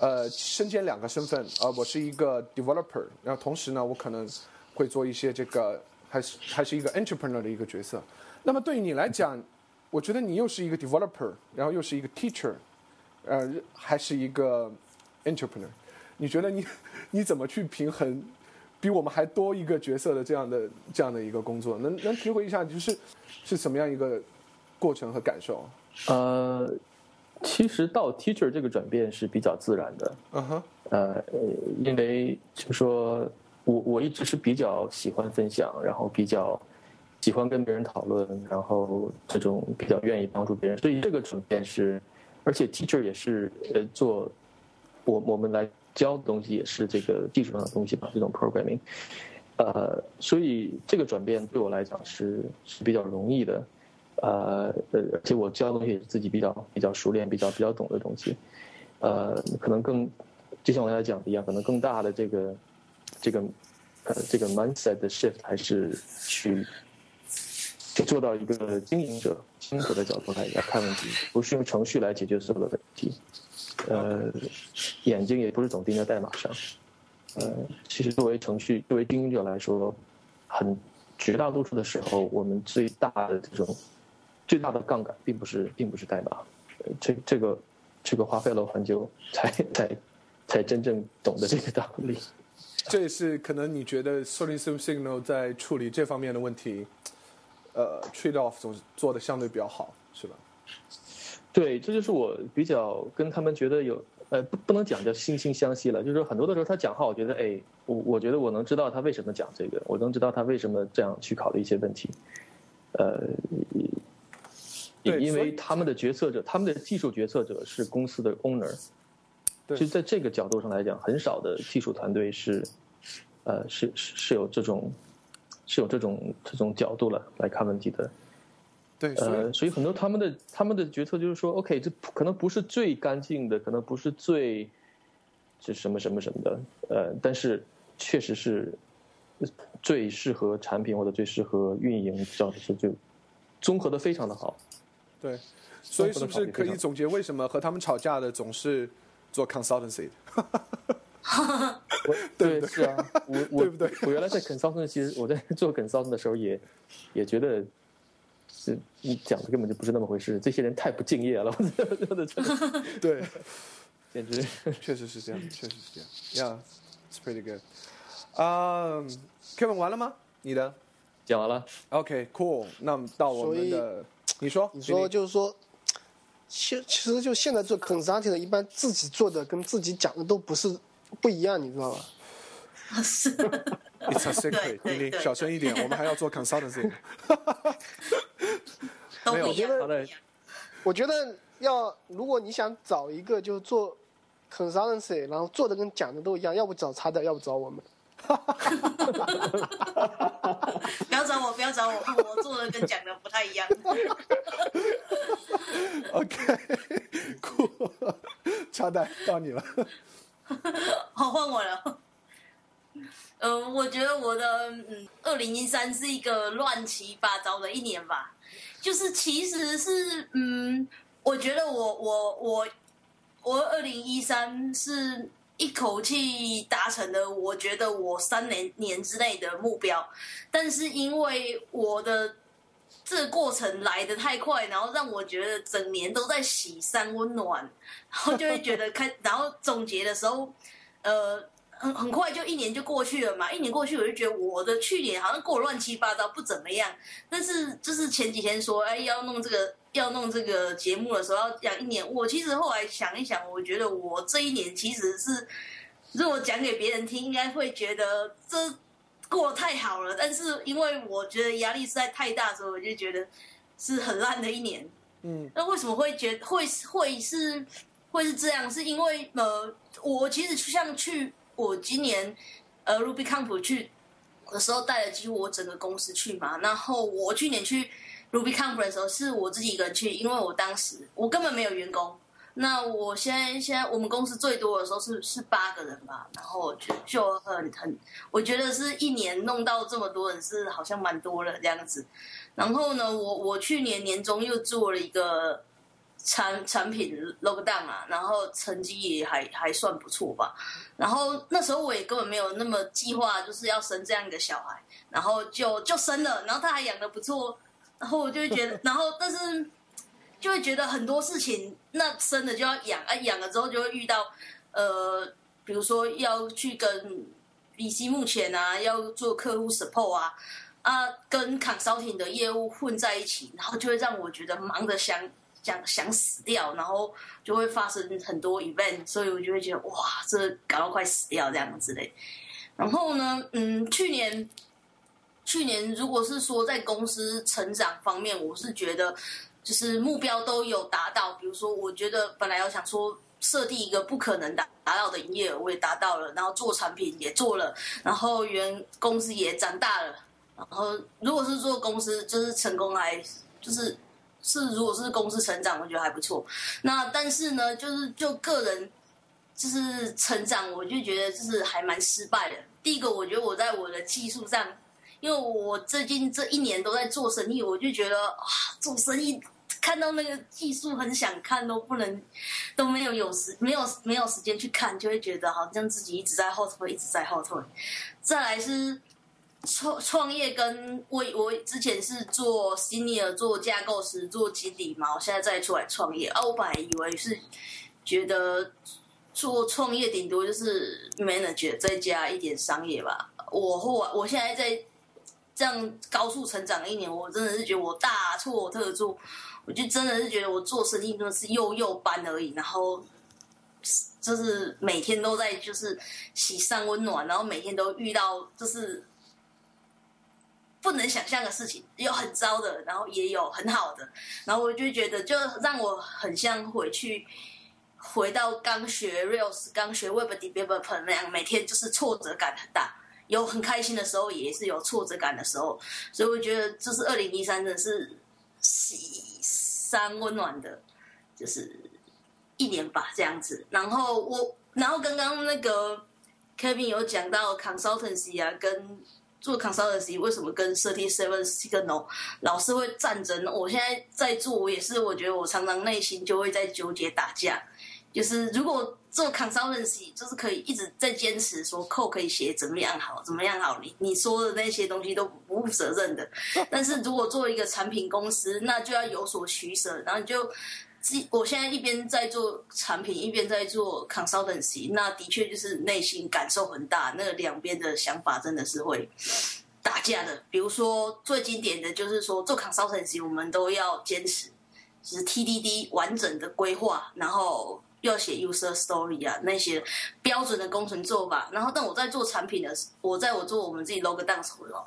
呃，身兼两个身份，呃，我是一个 developer，然后同时呢，我可能会做一些这个，还是还是一个 entrepreneur 的一个角色。那么对于你来讲，我觉得你又是一个 developer，然后又是一个 teacher，呃，还是一个 entrepreneur。你觉得你 你怎么去平衡比我们还多一个角色的这样的这样的一个工作？能能体会一下，就是是什么样一个过程和感受？呃，其实到 teacher 这个转变是比较自然的，嗯哼，呃，呃因为就说我我一直是比较喜欢分享，然后比较喜欢跟别人讨论，然后这种比较愿意帮助别人，所以这个转变是，而且 teacher 也是呃做我我们来教的东西也是这个技术上的东西吧，这种 programming，呃，所以这个转变对我来讲是是比较容易的。呃呃，而且我教的东西也是自己比较比较熟练、比较比较懂的东西，呃，可能更就像我刚才讲的一样，可能更大的这个这个呃这个 mindset 的 shift 还是去做到一个经营者、经营者的角度来来看问题，不是用程序来解决所有的问题，呃，眼睛也不是总盯在代码上，呃，其实作为程序、作为经营者来说，很绝大多数的时候，我们最大的这种最大的杠杆并不是并不是代码，这这个这个花费了很久才才才真正懂得这个道理。这也是可能你觉得 Sorting Sim Signal 在处理这方面的问题，呃，trade off 总是做的相对比较好，是吧？对，这就是我比较跟他们觉得有呃不不能讲叫惺惺相惜了，就是说很多的时候他讲话，我觉得哎，我我觉得我能知道他为什么讲这个，我能知道他为什么这样去考虑一些问题，呃，对因为他们的决策者，他们的技术决策者是公司的 owner，对。就在这个角度上来讲，很少的技术团队是，呃，是是是有这种是有这种这种角度了来看问题的。对，所以、呃，所以很多他们的他们的决策就是说，OK，这可能不是最干净的，可能不是最是什么什么什么的，呃，但是确实是最适合产品或者最适合运营，叫是就综合的非常的好。对，所以是不是可以总结为什么和他们吵架的总是做 consultancy 的？对，是啊，我我 对不对我原来在 consultant，其实我在做 consultant 的时候也也觉得。是你讲的根本就不是那么回事，这些人太不敬业了，我真的真的，对，简直 确实是这样，确实是这样。Yeah，it's pretty good. 啊、k e v i n 完了吗？你的讲完了。？OK，cool、那到我们的，你说，你说就是说，其其实就现在做 consulting 的，一般自己做的跟自己讲的都不是不一样，你知道吧？是 It's a secret，对对妮妮对小声一点，我们还要做 consultancy。没有都不一样。我觉得要如果你想找一个就做 consultancy，然后做的跟讲的都一样，要不找他的，要不找我们。不要找我，不要找我，我做的跟讲的不太一样。OK，cool，插带到你了。好，换我了。呃，我觉得我的嗯，二零一三是一个乱七八糟的一年吧。就是其实是嗯，我觉得我我我我二零一三是一口气达成了，我觉得我三年年之内的目标，但是因为我的这个过程来的太快，然后让我觉得整年都在洗山温暖，然后就会觉得开，然后总结的时候，呃，很很快就一年就过去了嘛，一年过去我就觉得我的去年好像过得乱七八糟，不怎么样。但是就是前几天说，哎，要弄这个要弄这个节目的时候要讲一年，我其实后来想一想，我觉得我这一年其实是，如果讲给别人听，应该会觉得这。过得太好了，但是因为我觉得压力实在太大，所以我就觉得是很烂的一年。嗯，那为什么会觉会会是会是这样？是因为呃，我其实像去我今年呃 Ruby Camp 去的时候，带了几乎我整个公司去嘛。然后我去年去 Ruby Camp 的时候，是我自己一个人去，因为我当时我根本没有员工。那我现在现在我们公司最多的时候是是八个人吧，然后就就很很，我觉得是一年弄到这么多人是好像蛮多了这样子。然后呢，我我去年年中又做了一个产产品 logo down 啊，然后成绩也还还算不错吧。然后那时候我也根本没有那么计划就是要生这样一个小孩，然后就就生了，然后他还养的不错，然后我就会觉得，然后但是。就会觉得很多事情，那生了就要养啊，养了之后就会遇到，呃，比如说要去跟 B C 目前啊，要做客户 support 啊，啊，跟 consulting 的业务混在一起，然后就会让我觉得忙得想想想死掉，然后就会发生很多 event，所以我就会觉得哇，这搞到快死掉这样子嘞。然后呢，嗯，去年去年如果是说在公司成长方面，我是觉得。就是目标都有达到，比如说，我觉得本来要想说设定一个不可能达达到的营业额，我也达到了，然后做产品也做了，然后原公司也长大了，然后如果是做公司，就是成功还就是是如果是公司成长，我觉得还不错。那但是呢，就是就个人就是成长，我就觉得就是还蛮失败的。第一个，我觉得我在我的技术上，因为我最近这一年都在做生意，我就觉得啊，做生意。看到那个技术很想看都不能，都没有有时没有没有时间去看，就会觉得好像自己一直在后退，一直在后退。再来是创创业，跟我我之前是做 senior 做架构师做基底嘛，我现在再出来创业啊，我本来以为是觉得做创业顶多就是 manager 再加一点商业吧。我后我现在在这样高速成长一年，我真的是觉得我大错特错。我就真的是觉得我做生意真的是幼幼班而已，然后就是每天都在就是喜上温暖，然后每天都遇到就是不能想象的事情，有很糟的，然后也有很好的，然后我就觉得就让我很像回去回到刚学 Rails、刚学 Web Developer 那样，每天就是挫折感很大，有很开心的时候，也是有挫折感的时候，所以我觉得这是二零一三真的是喜。三温暖的，就是一年吧，这样子。然后我，然后刚刚那个 Kevin 有讲到 consultancy 啊，跟做 consultancy 为什么跟 thirty seven signal 老是会战争？我现在在做，我也是，我觉得我常常内心就会在纠结打架。就是如果做 consultancy，就是可以一直在坚持说 code 可以写怎么样好，怎么样好，你你说的那些东西都不负责任的。但是如果做一个产品公司，那就要有所取舍，然后你就，我现在一边在做产品，一边在做 consultancy，那的确就是内心感受很大，那两边的想法真的是会打架的。比如说最经典的就是说做 consultancy，我们都要坚持，就是 TDD 完整的规划，然后。要写 user story 啊，那些标准的工程做法。然后，但我在做产品的时，我在我做我们自己 log down 时候，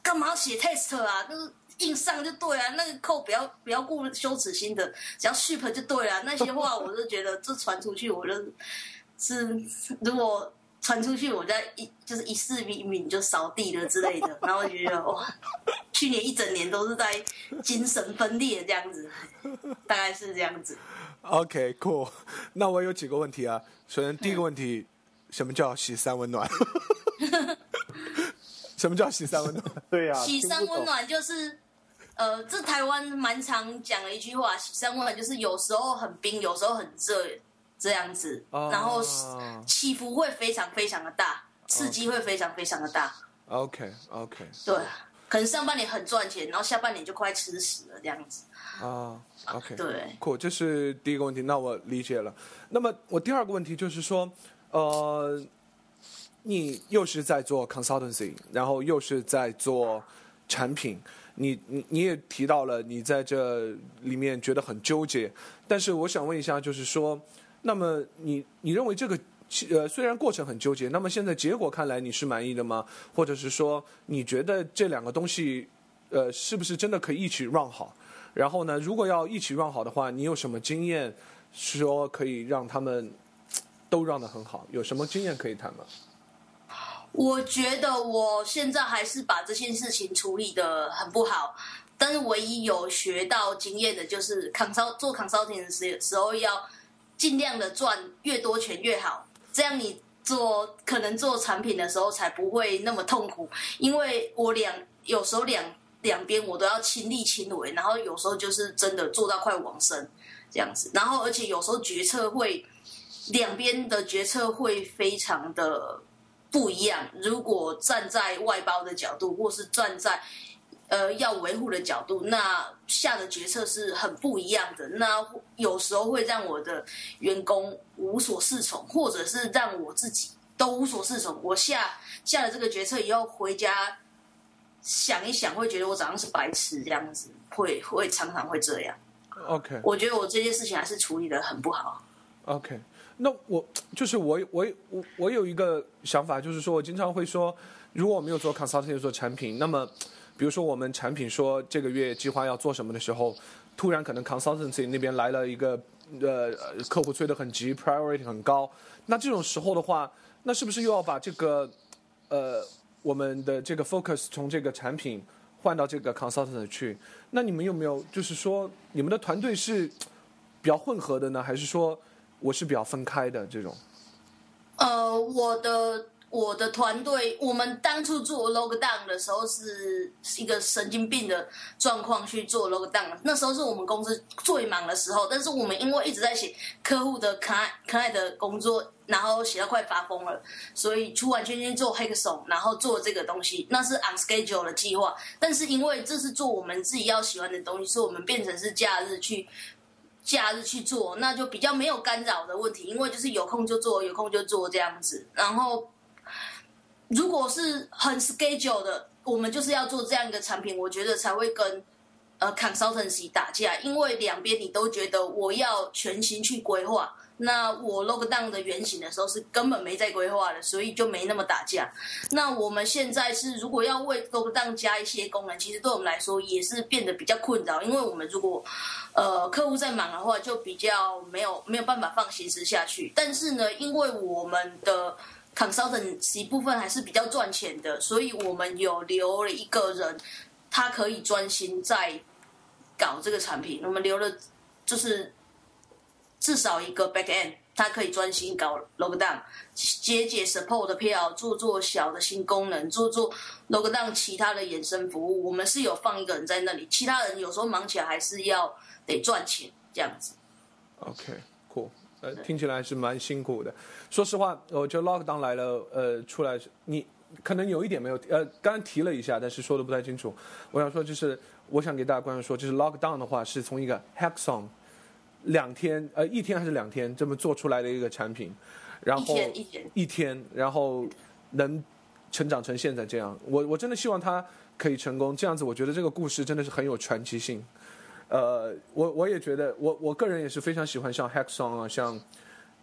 干嘛写 test 啊？那个硬上就对啊，那个扣不要不要顾羞耻心的，只要 ship 就对了。那些话，我就觉得这传出去，我就是如果传出去，我在一就是一世名名就扫地了之类的。然后觉得哇，去年一整年都是在精神分裂这样子，大概是这样子。OK，cool。那我有几个问题啊。首先，第一个问题，什么叫喜三温暖？什么叫喜三温暖？对呀，喜三温暖就是，呃，这台湾蛮常讲的一句话，喜三温暖就是有时候很冰，有时候很热，这样子，然后起伏会非常非常的大，刺激会非常非常的大。OK，OK，对。可能上半年很赚钱，然后下半年就快吃死了这样子。啊，OK，对，酷，这是第一个问题，那我理解了。那么我第二个问题就是说，呃，你又是在做 consultancy，然后又是在做产品，你你你也提到了你在这里面觉得很纠结，但是我想问一下，就是说，那么你你认为这个呃虽然过程很纠结，那么现在结果看来你是满意的吗？或者是说你觉得这两个东西呃是不是真的可以一起 run 好？然后呢，如果要一起 run 好的话，你有什么经验说可以让他们 都 run 得很好？有什么经验可以谈吗？我觉得我现在还是把这件事情处理的很不好，但是唯一有学到经验的就是扛烧做 consulting 的时时候要尽量的赚越多钱越好，这样你做可能做产品的时候才不会那么痛苦，因为我两有时候两两边我都要亲力亲为，然后有时候就是真的做到快往生这样子，然后而且有时候决策会两边的决策会非常的。不一样。如果站在外包的角度，或是站在呃要维护的角度，那下的决策是很不一样的。那有时候会让我的员工无所适从，或者是让我自己都无所适从。我下下了这个决策以后，回家想一想，会觉得我早上是白痴这样子，会会常常会这样。OK，我觉得我这件事情还是处理的很不好。OK，那我就是我我我我有一个想法，就是说我经常会说，如果我没有做 consulting 做产品，那么比如说我们产品说这个月计划要做什么的时候，突然可能 consultancy 那边来了一个呃客户催得很急，priority 很高，那这种时候的话，那是不是又要把这个呃我们的这个 focus 从这个产品换到这个 consultant 去？那你们有没有就是说你们的团队是比较混合的呢，还是说？我是比较分开的这种。呃，我的我的团队，我们当初做 lockdown 的时候是一个神经病的状况去做 lockdown，那时候是我们公司最忙的时候，但是我们因为一直在写客户的可爱可爱的工作，然后写到快发疯了，所以出完全全做 hackathon，然后做这个东西，那是 on schedule 的计划，但是因为这是做我们自己要喜欢的东西，所以我们变成是假日去。假日去做，那就比较没有干扰的问题，因为就是有空就做，有空就做这样子。然后，如果是很 schedule 的，我们就是要做这样一个产品，我觉得才会跟呃 consultancy 打架，因为两边你都觉得我要全心去规划。那我 lockdown 的原型的时候是根本没在规划的，所以就没那么打架。那我们现在是如果要为 lockdown 加一些功能，其实对我们来说也是变得比较困扰，因为我们如果呃客户在忙的话，就比较没有没有办法放心思下去。但是呢，因为我们的 consultant 一部分还是比较赚钱的，所以我们有留了一个人，他可以专心在搞这个产品。我们留了就是。至少一个 back end，它可以专心搞 lockdown，解解 support 的票，做做小的新功能，做做 lockdown 其他的衍生服务。我们是有放一个人在那里，其他人有时候忙起来还是要得赚钱这样子。OK，cool，、呃，听起来还是蛮辛苦的。说实话，我觉得 lockdown 来了，呃，出来你可能有一点没有，呃，刚刚提了一下，但是说的不太清楚。我想说，就是我想给大家观众说，就是 lockdown 的话是从一个 hack song。两天，呃，一天还是两天，这么做出来的一个产品，然后一天一天，一天，然后能成长成现在这样，我我真的希望他可以成功，这样子，我觉得这个故事真的是很有传奇性。呃，我我也觉得，我我个人也是非常喜欢像 Hackathon 啊，像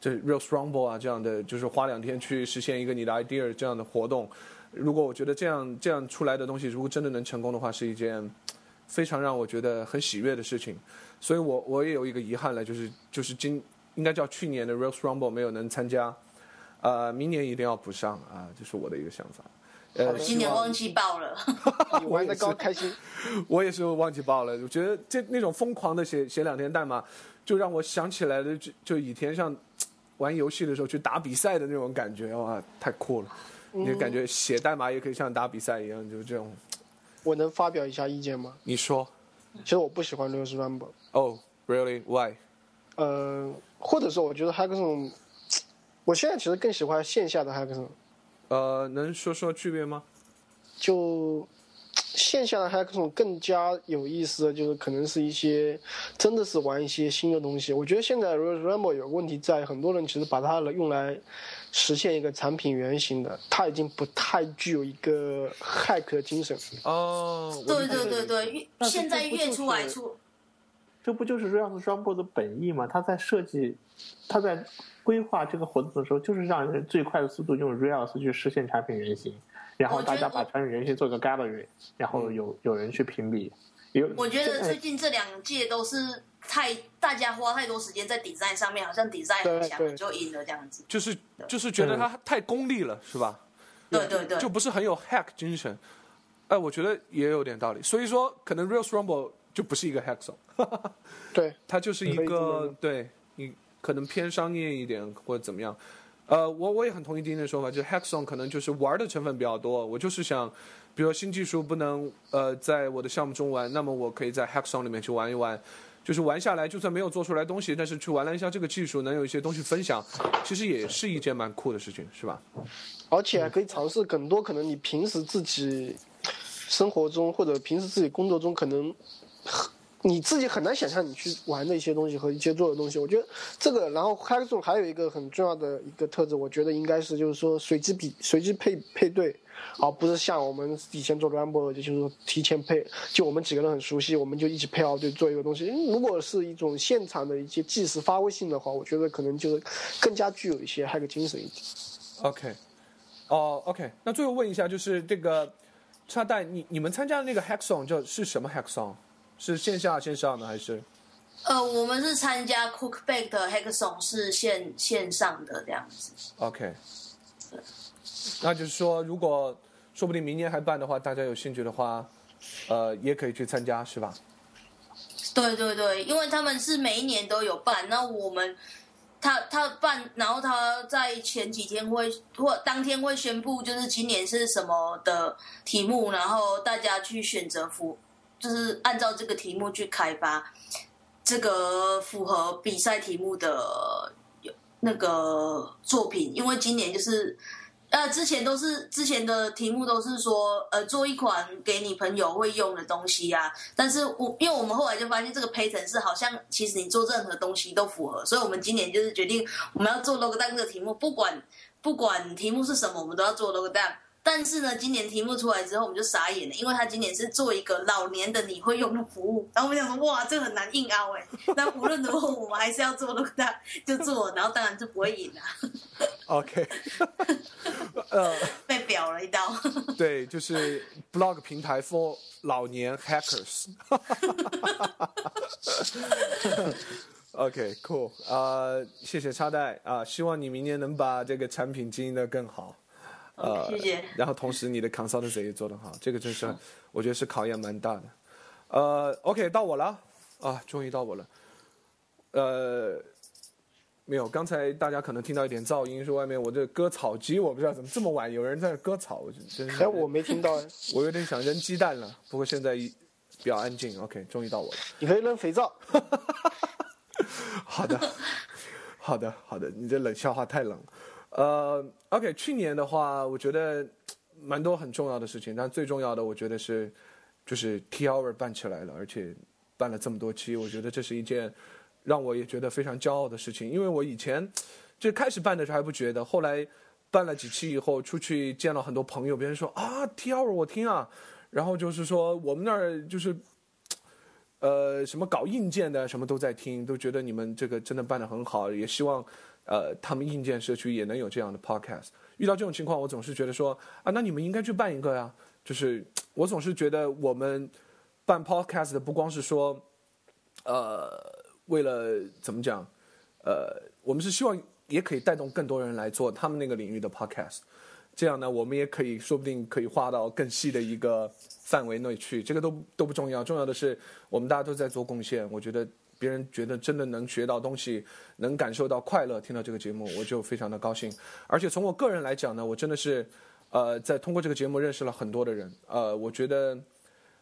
这 Real Strongbow 啊这样的，就是花两天去实现一个你的 idea 这样的活动。如果我觉得这样这样出来的东西，如果真的能成功的话，是一件非常让我觉得很喜悦的事情。所以我我也有一个遗憾了，就是就是今应该叫去年的 Real Rumble 没有能参加，呃，明年一定要补上啊，这是我的一个想法。呃，今年忘记报了。你玩的高开心，我也是忘记报了。我觉得这那种疯狂的写写两天代码，就让我想起来了，就就以前像玩游戏的时候去打比赛的那种感觉，哇，太酷了！你感觉写代码也可以像打比赛一样，就这种。我能发表一下意见吗？你说其实我不喜欢 Reels Rumble，？Oh, really? Why? 呃，或者说我觉得 Hackathon，我现在其实更喜欢线下的 Hackathon，呃，能说说区别吗？就线下的 hackathon 更加有意思的就是可能是一些真的是玩一些新的东西。我觉得现在 r a m b l e 有个问题在，很多人其实把它用来实现一个产品原型的，它已经不太具有一个 hack 的精神。哦，对对对对，越现在越出来出，这不就是 Rails Rumble 的本意吗？他在设计，他在规划这个活动的时候，就是让人最快的速度用 Rails 去实现产品原型，然后大家把产品原型做个 gallery，然后有有人去评比。有我觉得最近这两届都是太大家花太多时间在 design 上面，好像 design 很强就赢了这样子。就是就是觉得它太功利了，是吧？对对对，就不是很有 hack 精神。哎，我觉得也有点道理。所以说，可能 Real Rumble 就不是一个 hackathon，对，它就是一个用对你可能偏商业一点或者怎么样。呃，我我也很同意丁丁的说法，就是 hackathon 可能就是玩的成分比较多。我就是想，比如说新技术不能呃在我的项目中玩，那么我可以在 hackathon 里面去玩一玩。就是玩下来，就算没有做出来东西，但是去玩了一下这个技术，能有一些东西分享，其实也是一件蛮酷的事情，是吧？而且还可以尝试更多可能你平时自己生活中或者平时自己工作中可能你自己很难想象你去玩的一些东西和一些做的东西。我觉得这个，然后 Hack Song 还有一个很重要的一个特质，我觉得应该是就是说随机比随机配配对，而不是像我们以前做 Rumble 就是说提前配，就我们几个人很熟悉，我们就一起配好队做一个东西。如果是一种现场的一些即时发挥性的话，我觉得可能就是更加具有一些 hack 精神一点。OK，哦、o k 那最后问一下，就是这个插带，你你们参加的那个 Hack Song 叫是什么 Hack Song？是线下线上的还是？呃，我们是参加 Cookbake 的 Hackathon 是线线上的这样子。OK，那就是说，如果说不定明年还办的话，大家有兴趣的话，呃，也可以去参加，是吧？对对对，因为他们是每一年都有办，那我们他他办，然后他在前几天会或当天会宣布，就是今年是什么的题目，然后大家去选择符，就是按照这个题目去开发这个符合比赛题目的那个作品，因为今年就是。呃，之前都是之前的题目都是说，呃，做一款给你朋友会用的东西啊。但是我因为我们后来就发现这个 pattern 是好像其实你做任何东西都符合，所以我们今年就是决定我们要做 log down 这个题目，不管不管题目是什么，我们都要做 log down。但是呢，今年题目出来之后，我们就傻眼了，因为他今年是做一个老年的你会用的服务，然后我们想说，哇，这个很难硬凹哎。那无论如何，我们还是要做 log down，就做，然后当然就不会赢啊，OK，呃，被表了一刀。对，就是 blog 平台 for 老年 hackers。OK，cool，、呃，谢谢插袋啊、希望你明年能把这个产品经营的更好。呃，谢谢。然后同时你的 consultancy 也做得好，这个真是我觉得是考验蛮大的。呃，OK，到我了啊，终于到我了。呃，没有，刚才大家可能听到一点噪音，是外面我这割草机，我不知道怎么这么晚有人在那割草，我真是哎，我没听到哎，我有点想扔鸡蛋了，不过现在比较安静。OK，终于到我了。你可以扔肥皂。好的，好的，好的，你这冷笑话太冷了。呃，OK，去年的话，我觉得蛮多很重要的事情，但最重要的，我觉得是就是 T Hour 办起来了，而且办了这么多期，我觉得这是一件让我也觉得非常骄傲的事情。因为我以前就开始办的时候还不觉得，后来办了几期以后，出去见了很多朋友，别人说啊 T Hour 我听啊，然后就是说我们那儿就是。呃，什么搞硬件的，什么都在听，都觉得你们这个真的办得很好，也希望，呃，他们硬件社区也能有这样的 podcast。遇到这种情况，我总是觉得说，啊，那你们应该去办一个呀。就是我总是觉得我们办 podcast 不光是说，呃，为了怎么讲，呃，我们是希望也可以带动更多人来做他们那个领域的 podcast。这样呢，我们也可以说不定可以划到更细的一个范围内去，这个都都不重要，重要的是我们大家都在做贡献。我觉得别人觉得真的能学到东西，能感受到快乐，听到这个节目，我就非常的高兴。而且从我个人来讲呢，我真的是，呃，在通过这个节目认识了很多的人，呃，我觉得，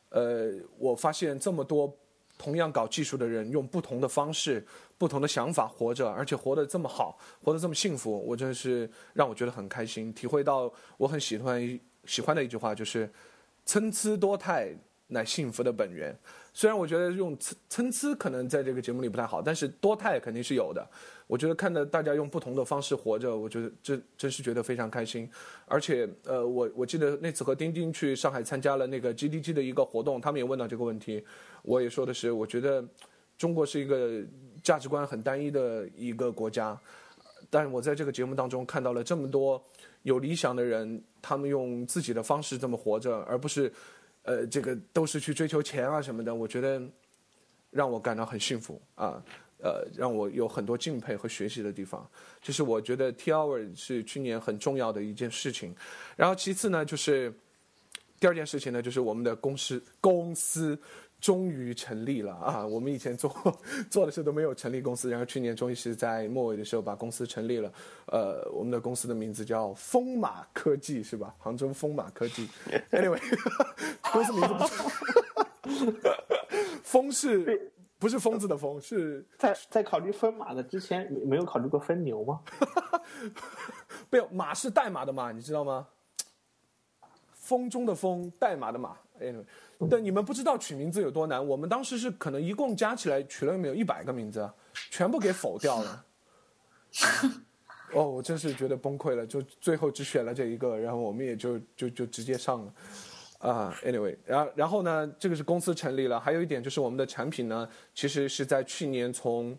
呃，我发现这么多同样搞技术的人，用不同的方式、不同的想法活着，而且活得这么好，活得这么幸福，我真的是让我觉得很开心。体会到我很喜欢喜欢的一句话就是参差多态乃幸福的本源。虽然我觉得用参参差可能在这个节目里不太好，但是多态肯定是有的。我觉得看到大家用不同的方式活着，我觉得真真是觉得非常开心。而且，呃，我我记得那次和丁丁去上海参加了那个 GDG 的一个活动，他们也问到这个问题，我也说的是，我觉得中国是一个价值观很单一的一个国家，但我在这个节目当中看到了这么多有理想的人，他们用自己的方式这么活着，而不是，呃，这个都是去追求钱啊什么的。我觉得让我感到很幸福啊。呃，让我有很多敬佩和学习的地方，这是我觉得 T Hour 是去年很重要的一件事情。然后其次呢，就是第二件事情呢，就是我们的公司公司终于成立了啊！我们以前做 做的事都没有成立公司，然后去年终于是在末尾的时候把公司成立了。呃，我们的公司的名字叫风马科技，是吧？杭州风马科技。Anyway，公司名字不错。风是。不是疯子的疯，是在在考虑分马的之前，没有考虑过分牛吗？没有，马是代码的马，你知道吗？风中的风，代码的马。哎，对，你们不知道取名字有多难。我们当时是可能一共加起来取了没有一百个名字，全部给否掉了。哦，我真是觉得崩溃了，就最后只选了这一个，然后我们也就就就直接上了。啊，anyway，然后然后呢，这个是公司成立了。还有一点就是我们的产品呢，其实是在去年从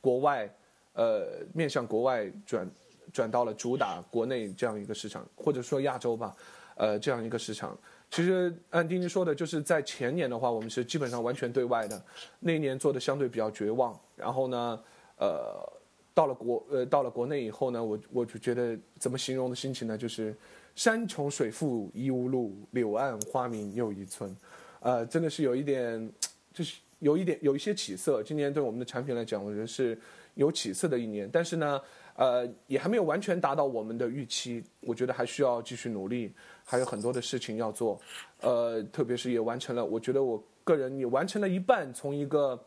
国外，呃，面向国外转转到了主打国内这样一个市场，或者说亚洲吧，呃，这样一个市场。其实按丁丁说的，就是在前年的话，我们是基本上完全对外的，那一年做的相对比较绝望。然后呢，呃，到了国呃到了国内以后呢，我我就觉得怎么形容的心情呢？就是。山穷水复疑无路，柳暗花明又一村，呃，真的是有一点，就是有一点有一些起色。今年对我们的产品来讲，我觉得是有起色的一年。但是呢，呃，也还没有完全达到我们的预期。我觉得还需要继续努力，还有很多的事情要做。呃，特别是也完成了，我觉得我个人也完成了一半，从一个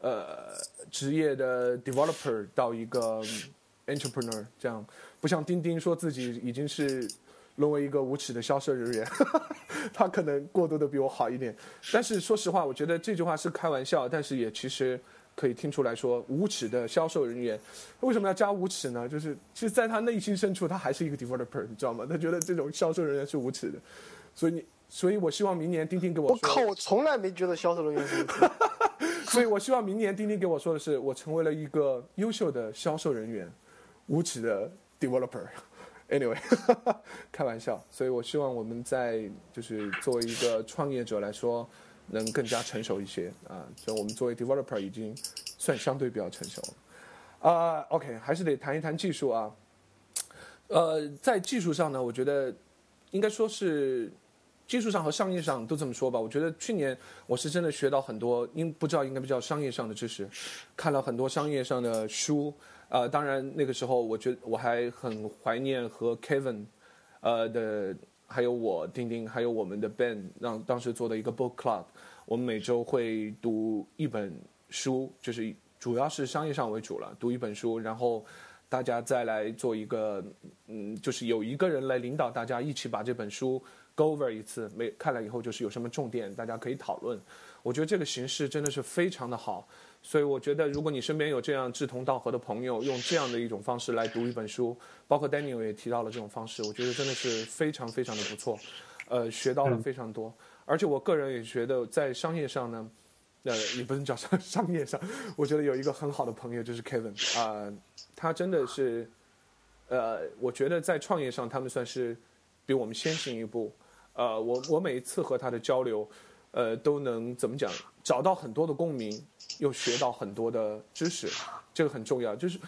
呃职业的 developer 到一个 entrepreneur，这样不像钉钉说自己已经是。沦为一个无耻的销售人员，他可能过渡的比我好一点。但是说实话，我觉得这句话是开玩笑，但是也其实可以听出来说，无耻的销售人员为什么要加无耻呢？就是其实在他内心深处，他还是一个 developer，你知道吗？他觉得这种销售人员是无耻的。所以你，所以我希望明年钉钉给我说。我靠，我从来没觉得销售人员是无耻。所以我希望明年钉钉给我说的是，我成为了一个优秀的销售人员，无耻的 developer。Anyway，开玩笑，所以我希望我们在就是作为一个创业者来说，能更加成熟一些啊。所以我们作为 developer 已经算相对比较成熟了啊。OK，还是得谈一谈技术啊。呃，在技术上呢，我觉得应该说是技术上和商业上都这么说吧。我觉得去年我是真的学到很多，应不知道应该不叫商业上的知识，看了很多商业上的书。呃，当然那个时候，我觉得我还很怀念和 Kevin，呃的，还有我丁丁，还有我们的 Ben，让当时做的一个 book club，我们每周会读一本书，就是主要是商业上为主了，读一本书，然后大家再来做一个，嗯，就是有一个人来领导大家一起把这本书 go over 一次，每看了以后就是有什么重点，大家可以讨论。我觉得这个形式真的是非常的好。所以我觉得，如果你身边有这样志同道合的朋友，用这样的一种方式来读一本书，包括 Daniel 也提到了这种方式，我觉得真的是非常非常的不错，呃，学到了非常多。而且我个人也觉得，在商业上呢，呃，也不能叫商 商业上，我觉得有一个很好的朋友就是 Kevin 啊，他真的是，呃，我觉得在创业上他们算是比我们先行一步。呃，我我每一次和他的交流，呃，都能怎么讲，找到很多的共鸣。又学到很多的知识，这个很重要。就是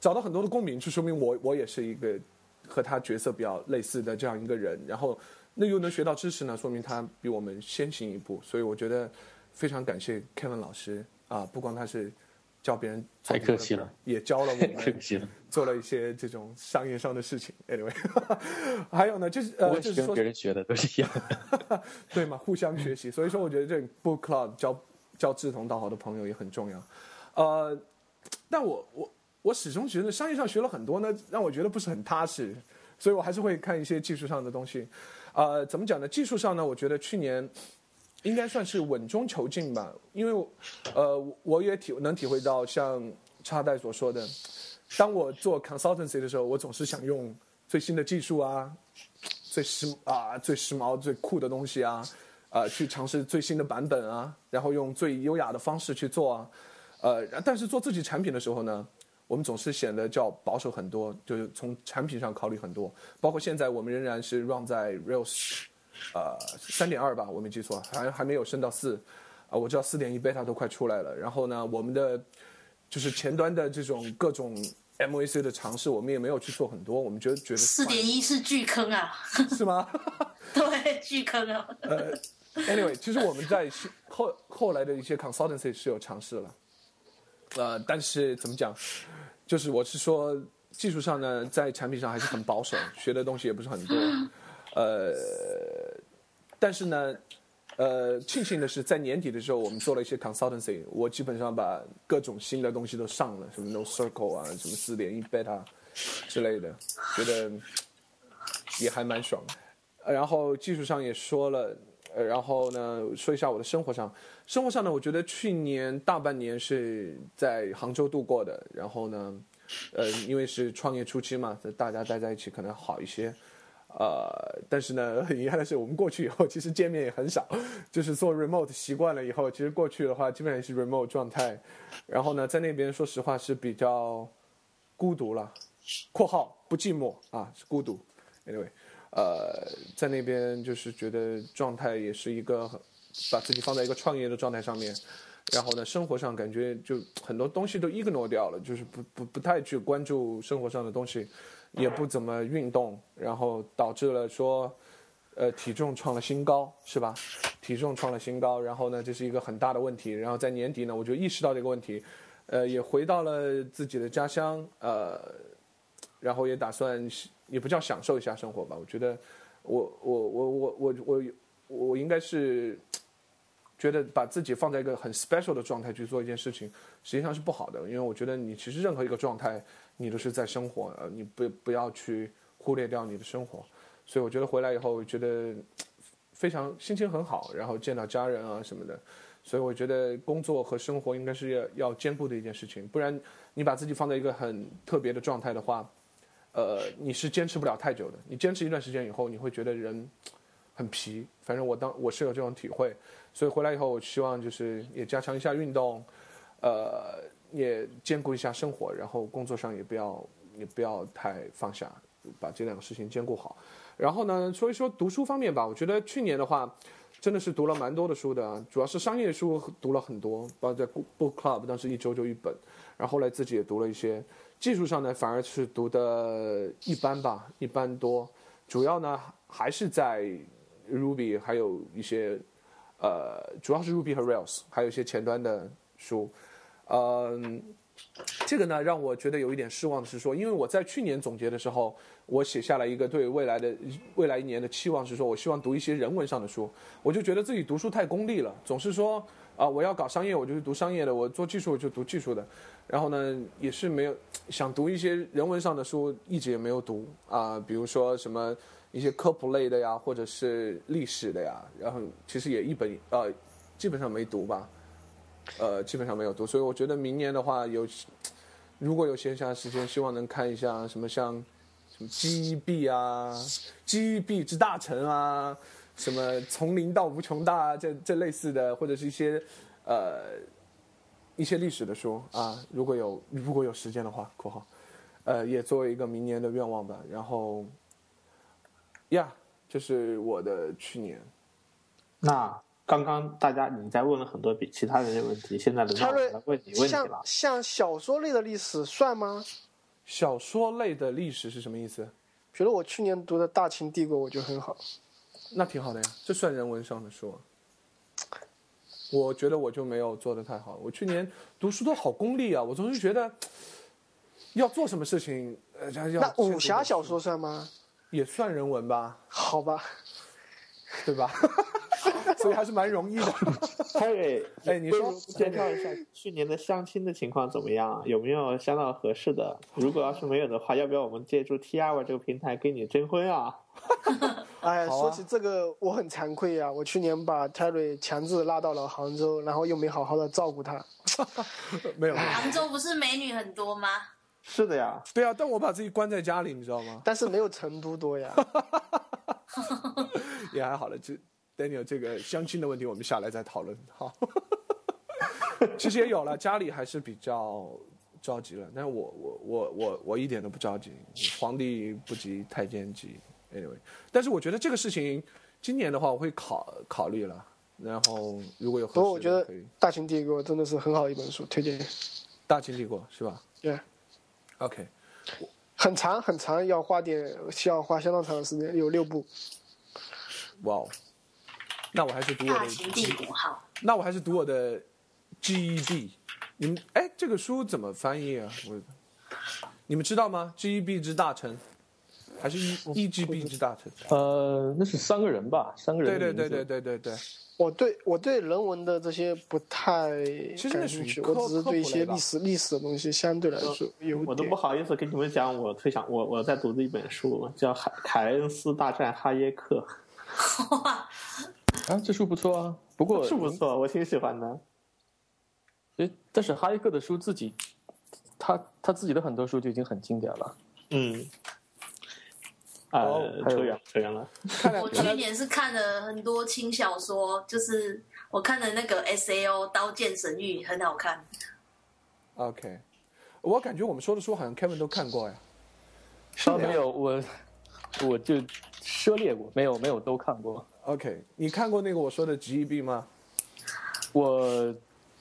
找到很多的共鸣，就说明我我也是一个和他角色比较类似的这样一个人。然后那又能学到知识呢，说明他比我们先行一步。所以我觉得非常感谢 Kevin 老师啊，不光他是教别人，太客气了，也教了我们，客气了，做了一些这种商业上的事情。Anyway，还有呢，就是呃，就是跟别人学的都是一样的，对嘛，互相学习。所以说，我觉得这 Book Club 教。交志同道合的朋友也很重要，呃，但我我我始终觉得商业上学了很多呢，让我觉得不是很踏实。所以我还是会看一些技术上的东西。呃，怎么讲呢？技术上呢，我觉得去年应该算是稳中求进吧，因为呃，我也体能体会到像插代所说的，当我做 consultancy 的时候，我总是想用最新的技术啊，最时啊最时髦最酷的东西啊，呃，去尝试最新的版本啊，然后用最优雅的方式去做啊，呃，但是做自己产品的时候呢，我们总是显得较保守很多，就是从产品上考虑很多，包括现在我们仍然是 run 在 Rails，呃，三点二吧，我没记错，还还没有升到四，啊，我知道四点一 beta 都快出来了，然后呢，我们的就是前端的这种各种 MVC 的尝试，我们也没有去做很多，我们觉得觉得四点一是巨坑啊，是吗？对，巨坑啊。呃，anyway，其实我们在后后来的一些 consultancy 是有尝试了，呃，但是怎么讲，就是我是说技术上呢，在产品上还是很保守，学的东西也不是很多，呃，但是呢，呃，庆幸的是在年底的时候，我们做了一些 consultancy，我基本上把各种新的东西都上了，什么 No Circle 啊，什么四点一 beta 之类的，觉得也还蛮爽。然后技术上也说了，呃，然后呢，说一下我的生活上。生活上呢，我觉得去年大半年是在杭州度过的。然后呢，呃，因为是创业初期嘛，大家待在一起可能好一些。呃，但是呢，很遗憾的是，我们过去以后其实见面也很少，就是做 remote 习惯了以后，其实过去的话基本上是 remote 状态。然后呢，在那边说实话是比较孤独了（括号不寂寞啊，是孤独）。Anyway。呃，在那边就是觉得状态也是一个把自己放在一个创业的状态上面，然后呢，生活上感觉就很多东西都 ignore 掉了，就是不不不太去关注生活上的东西，也不怎么运动，然后导致了说，呃，体重创了新高，是吧？体重创了新高，然后呢，这是一个很大的问题。然后在年底呢，我就意识到这个问题，呃，也回到了自己的家乡，呃，然后也打算。也不叫享受一下生活吧，我觉得，我我我我我我我应该是觉得把自己放在一个很 special 的状态去做一件事情，实际上是不好的，因为我觉得你其实任何一个状态，你都是在生活，呃，你不不要去忽略掉你的生活，所以我觉得回来以后，我觉得非常心情很好，然后见到家人啊什么的，所以我觉得工作和生活应该是要要兼顾的一件事情，不然你把自己放在一个很特别的状态的话。呃，你是坚持不了太久的。你坚持一段时间以后，你会觉得人很疲。反正我当我是有这种体会，所以回来以后，我希望就是也加强一下运动，呃，也兼顾一下生活，然后工作上也不要也不要太放下，把这两个事情兼顾好。然后呢，说一说读书方面吧。我觉得去年的话，真的是读了蛮多的书的，主要是商业书读了很多，包括在 Book Club 当时一周就一本，然后后来自己也读了一些。技术上呢，反而是读的一般吧，一般多。主要呢还是在 Ruby，还有一些呃，主要是 Ruby 和 Rails，还有一些前端的书。呃，这个呢让我觉得有一点失望的是说，因为我在去年总结的时候，我写下了一个对未来的未来一年的期望是说，我希望读一些人文上的书。我就觉得自己读书太功利了，总是说啊，我要搞商业，我就去读商业的；我做技术，我就读技术的。然后呢，也是没有想读一些人文上的书，一直也没有读啊，比如说什么一些科普类的呀，或者是历史的呀。然后其实也一本呃，基本上没读吧，呃，基本上没有读。所以我觉得明年的话，有如果有闲暇时间，希望能看一下什么像什么 G B 啊 G B 之大成啊，什么从零到无穷大啊这这类似的，或者是一些呃。一些历史的书啊，如果有如果有时间的话，括号，呃，也作为一个明年的愿望吧。然后，呀，这是我的去年。那刚刚大家你在问了很多比其他人的问题，现在轮到我来问你问题了。像小说类的历史算吗？小说类的历史是什么意思？比如我去年读的《大秦帝国》，我觉得很好。那挺好的呀，这算人文上的书。我觉得我就没有做的太好。我去年读书都好功利啊，我总是觉得要做什么事情，呃，要那武侠小说算吗？也算人文吧？好吧，对吧？所以还是蛮容易的。Harry，哎你说不介绍一下去年的相亲的情况怎么样？有没有相到合适的？如果要是没有的话，要不要我们借助 T R 这个平台跟你征婚啊？哎，说起这个，我很惭愧啊！我去年把 Terry 强制拉到了杭州，然后又没好好的照顾他。没有，杭州不是美女很多吗？是的呀，对啊，但我把自己关在家里，你知道吗？但是没有成都多呀。也还好了，这 Daniel 这个相亲的问题，我们下来再讨论。好，其实也有了，家里还是比较着急了，但是我我我我我一点都不着急，皇帝不急太监急。Anyway，但是我觉得这个事情今年的话，我会考考虑了。然后如果有合不过我觉得大秦帝国》真的是很好一本书，推荐。大秦帝国是吧对，？OK，很长很长，要花点需要花相当长的时间，有六部。哇哦，那我还是读我的大秦帝国好，那我还是读我的 GED。你们哎，这个书怎么翻译啊？我你们知道吗？GEB 之大臣，还是 E EGB 之大臣？呃，那是三个人吧？三个人对对。对对对对对，我对我对人文的这些不太其实那感兴趣，我只是对一些历史历史的东西相对来说有我都不好意思跟你们讲，我推想我我在读的一本书叫《凯凯恩斯大战哈耶克哇，啊，这书不错啊。不过》，是不错，我挺喜欢的。诶，但是哈耶克的书自己，他他自己的很多书就已经很经典了。嗯，呃，哦还有扯远了扯远了。我去年是看了很多轻小说，就是我看的那个 S A O《刀剑神域》很好看。OK，我感觉我们说的书好像 Kevin 都看过呀。啊，没有，我我就涉猎过，没有没有都看过。OK，你看过那个我说的 GEB 吗？我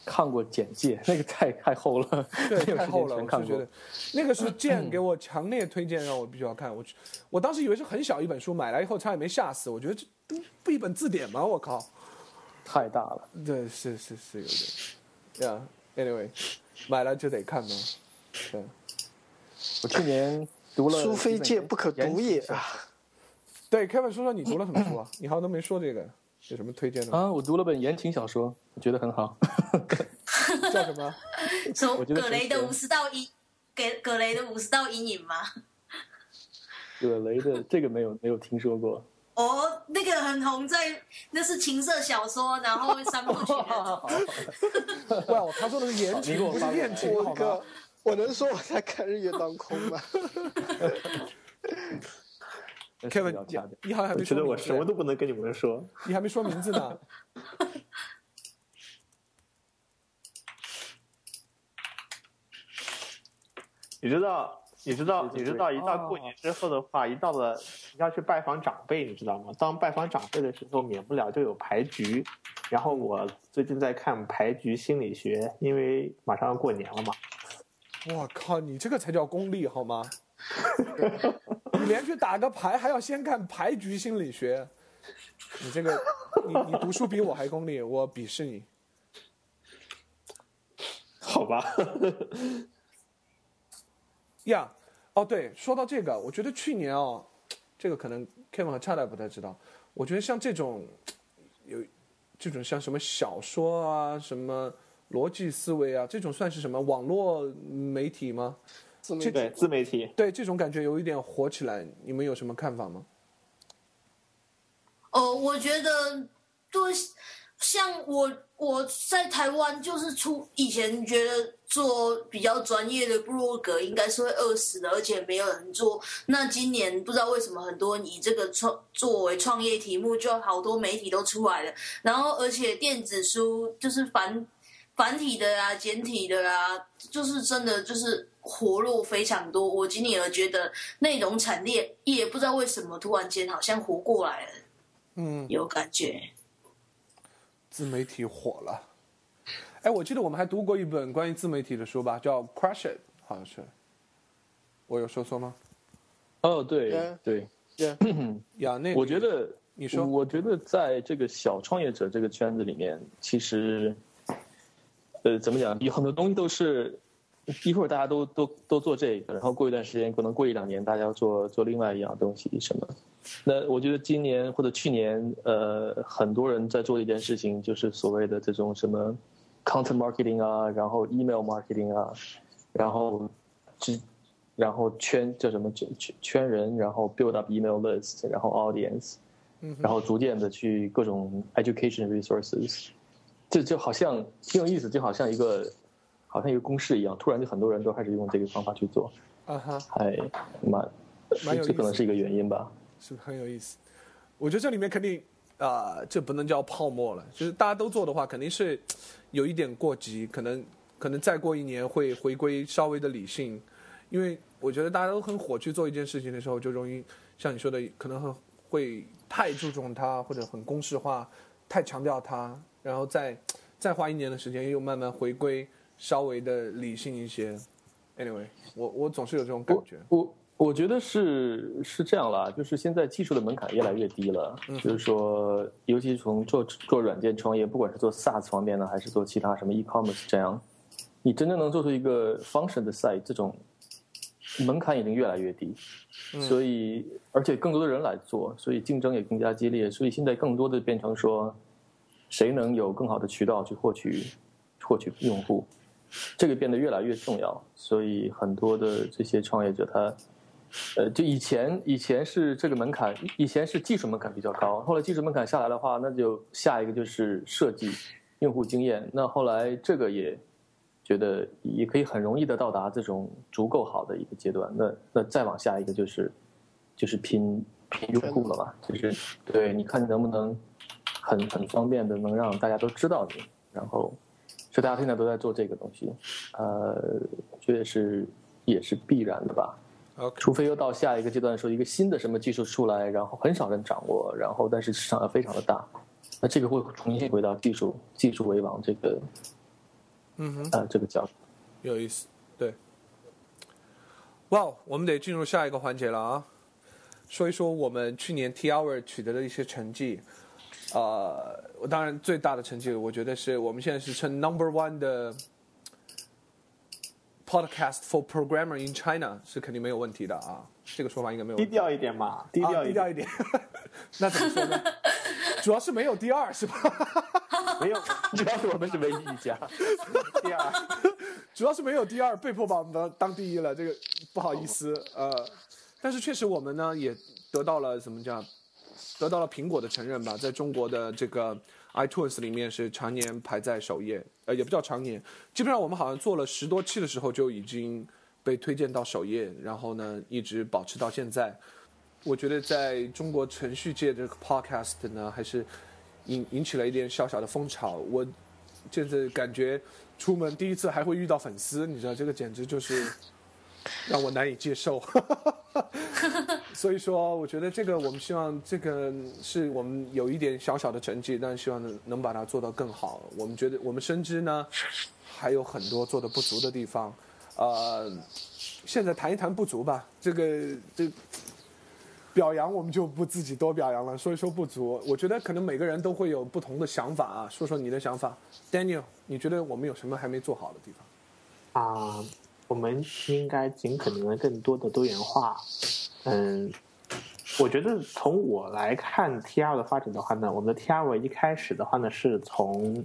看过简介，那个太太厚了，太厚了，全看过我就觉得。那个是剑给我强烈推荐，让我必须要看。我去，我当时以为是很小一本书，买来以后差点没吓死。我觉得这不不一本字典吗？我靠！太大了。对，是是是有点。Yeah，anyway，买了就得看嘛。对，我去年读了书非剑不可读也啊！对，Kevin 说说你读了什么书啊？你好像都没说这个，有什么推荐的吗？啊，我读了本言情小说，我觉得很好。叫什么？说我觉得葛雷的五十道阴，给葛雷的五十道阴影吗？葛雷的这个没有没有听说过。哦，那个很红在，那是情色小说，然后三部曲的。哇，他说的是言情，不是艳情，好吗我个？我能说我在看日月当空吗？Kevin，你你好像还我觉得我什么都不能跟你们说。你还没说名字呢。你知道，你知道，你知道，一到过年之后的话，一到了要去拜访长辈，你知道吗？当拜访长辈的时候，免不了就有牌局。然后我最近在看牌局心理学，因为马上要过年了嘛。我靠，你这个才叫功利好吗？你连去打个牌还要先看牌局心理学，你这个，你你读书比我还功利，我鄙视你。好吧，呀、哦对，说到这个，我觉得去年哦，这个可能 Kevin 和 Chad 不太知道，我觉得像这种有这种像什么小说啊，什么逻辑思维啊，这种算是什么网络媒体吗？自媒体对自媒体，对这种感觉有一点火起来，你们有什么看法吗？哦，我觉得对，像我我在台湾就是出以前觉得做比较专业的部落格应该是会饿死的，而且没有人做。那今年不知道为什么很多以这个创作为创业题目，就好多媒体都出来了。然后而且电子书就是繁繁体的啊、简体的啊，就是真的就是活络非常多。我今年有觉得内容产业也不知道为什么突然间好像活过来了。嗯，有感觉。自媒体火了。哎，我记得我们还读过一本关于自媒体的书吧，叫《Crush It》，好像是。我有说错吗？哦，对对，呀，那我觉得你说我觉得在这个小创业者这个圈子里面，其实，呃，怎么讲，有很多东西都是一会儿大家都都都做这个，然后过一段时间，可能过一两年，大家要做做另外一样东西什么。那我觉得今年或者去年，呃，很多人在做一件事情，就是所谓的这种什么 content marketing 啊，然后 email marketing 啊，然后只然后圈叫什么圈圈圈人，然后 build up email list，然后 audience，然后逐渐的去各种 education resources，这就好像挺有意思，就好像一个好像一个公式一样，突然就很多人都开始用这个方法去做，啊哈，还蛮蛮有这可能是一个原因吧。是不是很有意思？我觉得这里面肯定啊、这不能叫泡沫了，就是大家都做的话，肯定是有一点过急，可能可能再过一年会回归稍微的理性，因为我觉得大家都很火去做一件事情的时候，就容易像你说的，可能很会太注重它，或者很公式化，太强调它，然后再再花一年的时间，又慢慢回归稍微的理性一些。Anyway，我我总是有这种感觉。我我觉得是是这样啦，就是现在技术的门槛越来越低了，嗯就是说，尤其从做做软件创业，不管是做 SaaS 方面呢，还是做其他什么 e-commerce 这样，你真正能做出一个 function 的 site，这种门槛已经越来越低，所以而且更多的人来做，所以竞争也更加激烈，所以现在更多的变成说，谁能有更好的渠道去获取获取用户，这个变得越来越重要，所以很多的这些创业者他。呃，就以前以前是这个门槛，以前是技术门槛比较高，后来技术门槛下来的话，那就下一个就是设计、用户经验。那后来这个也觉得也可以很容易的到达这种足够好的一个阶段。那那再往下一个就是就是拼拼用户了嘛，就是对，你看能不能很很方便的能让大家都知道你，然后所以大家现在都在做这个东西，呃，我觉得是也是必然的吧。除非又到下一个阶段，说一个新的什么技术出来，然后很少人掌握，然后但是市场要非常的大，那这个会重新回到技术技术为王这个嗯哼。呃这个角度。有意思，对。哇，我们得进入下一个环节了啊！说一说我们去年 T Hour 取得的一些成绩。呃，我当然最大的成绩，我觉得是我们现在是称 Number One 的 Podcast for Programmer in China 是肯定没有问题的啊，这个说法应该没有问题。低调一点嘛，低啊调一点，低调一点。那怎么说呢？主要是没有第二是吧？没有主要是我们是唯一一家，第二。主要是没有第二，被迫把我们当第一了，这个不好意思，呃，但是确实我们呢也得到了怎么讲，得到了苹果的承认吧，在中国的这个 iTunes 里面是常年排在首页，呃，也不叫常年，基本上我们好像做了十多期的时候就已经被推荐到首页，然后呢一直保持到现在。我觉得在中国程序界这个 podcast 呢，还是引引起了一点小小的风潮。我就是感觉出门第一次还会遇到粉丝，你知道这个简直就是让我难以接受。所以说，我觉得这个我们希望这个是我们有一点小小的成绩，但希望能能把它做到更好。我们觉得我们深知呢还有很多做的不足的地方，呃，现在谈一谈不足吧。这个这。表扬我们就不自己多表扬了，说一说不足。我觉得可能每个人都会有不同的想法啊，说说你的想法。Daniel，你觉得我们有什么还没做好的地方？啊，我们应该尽可能的更多的多元化。嗯，我觉得从我来看 T R 的发展的话呢，我们的 T R 一开始的话呢，是从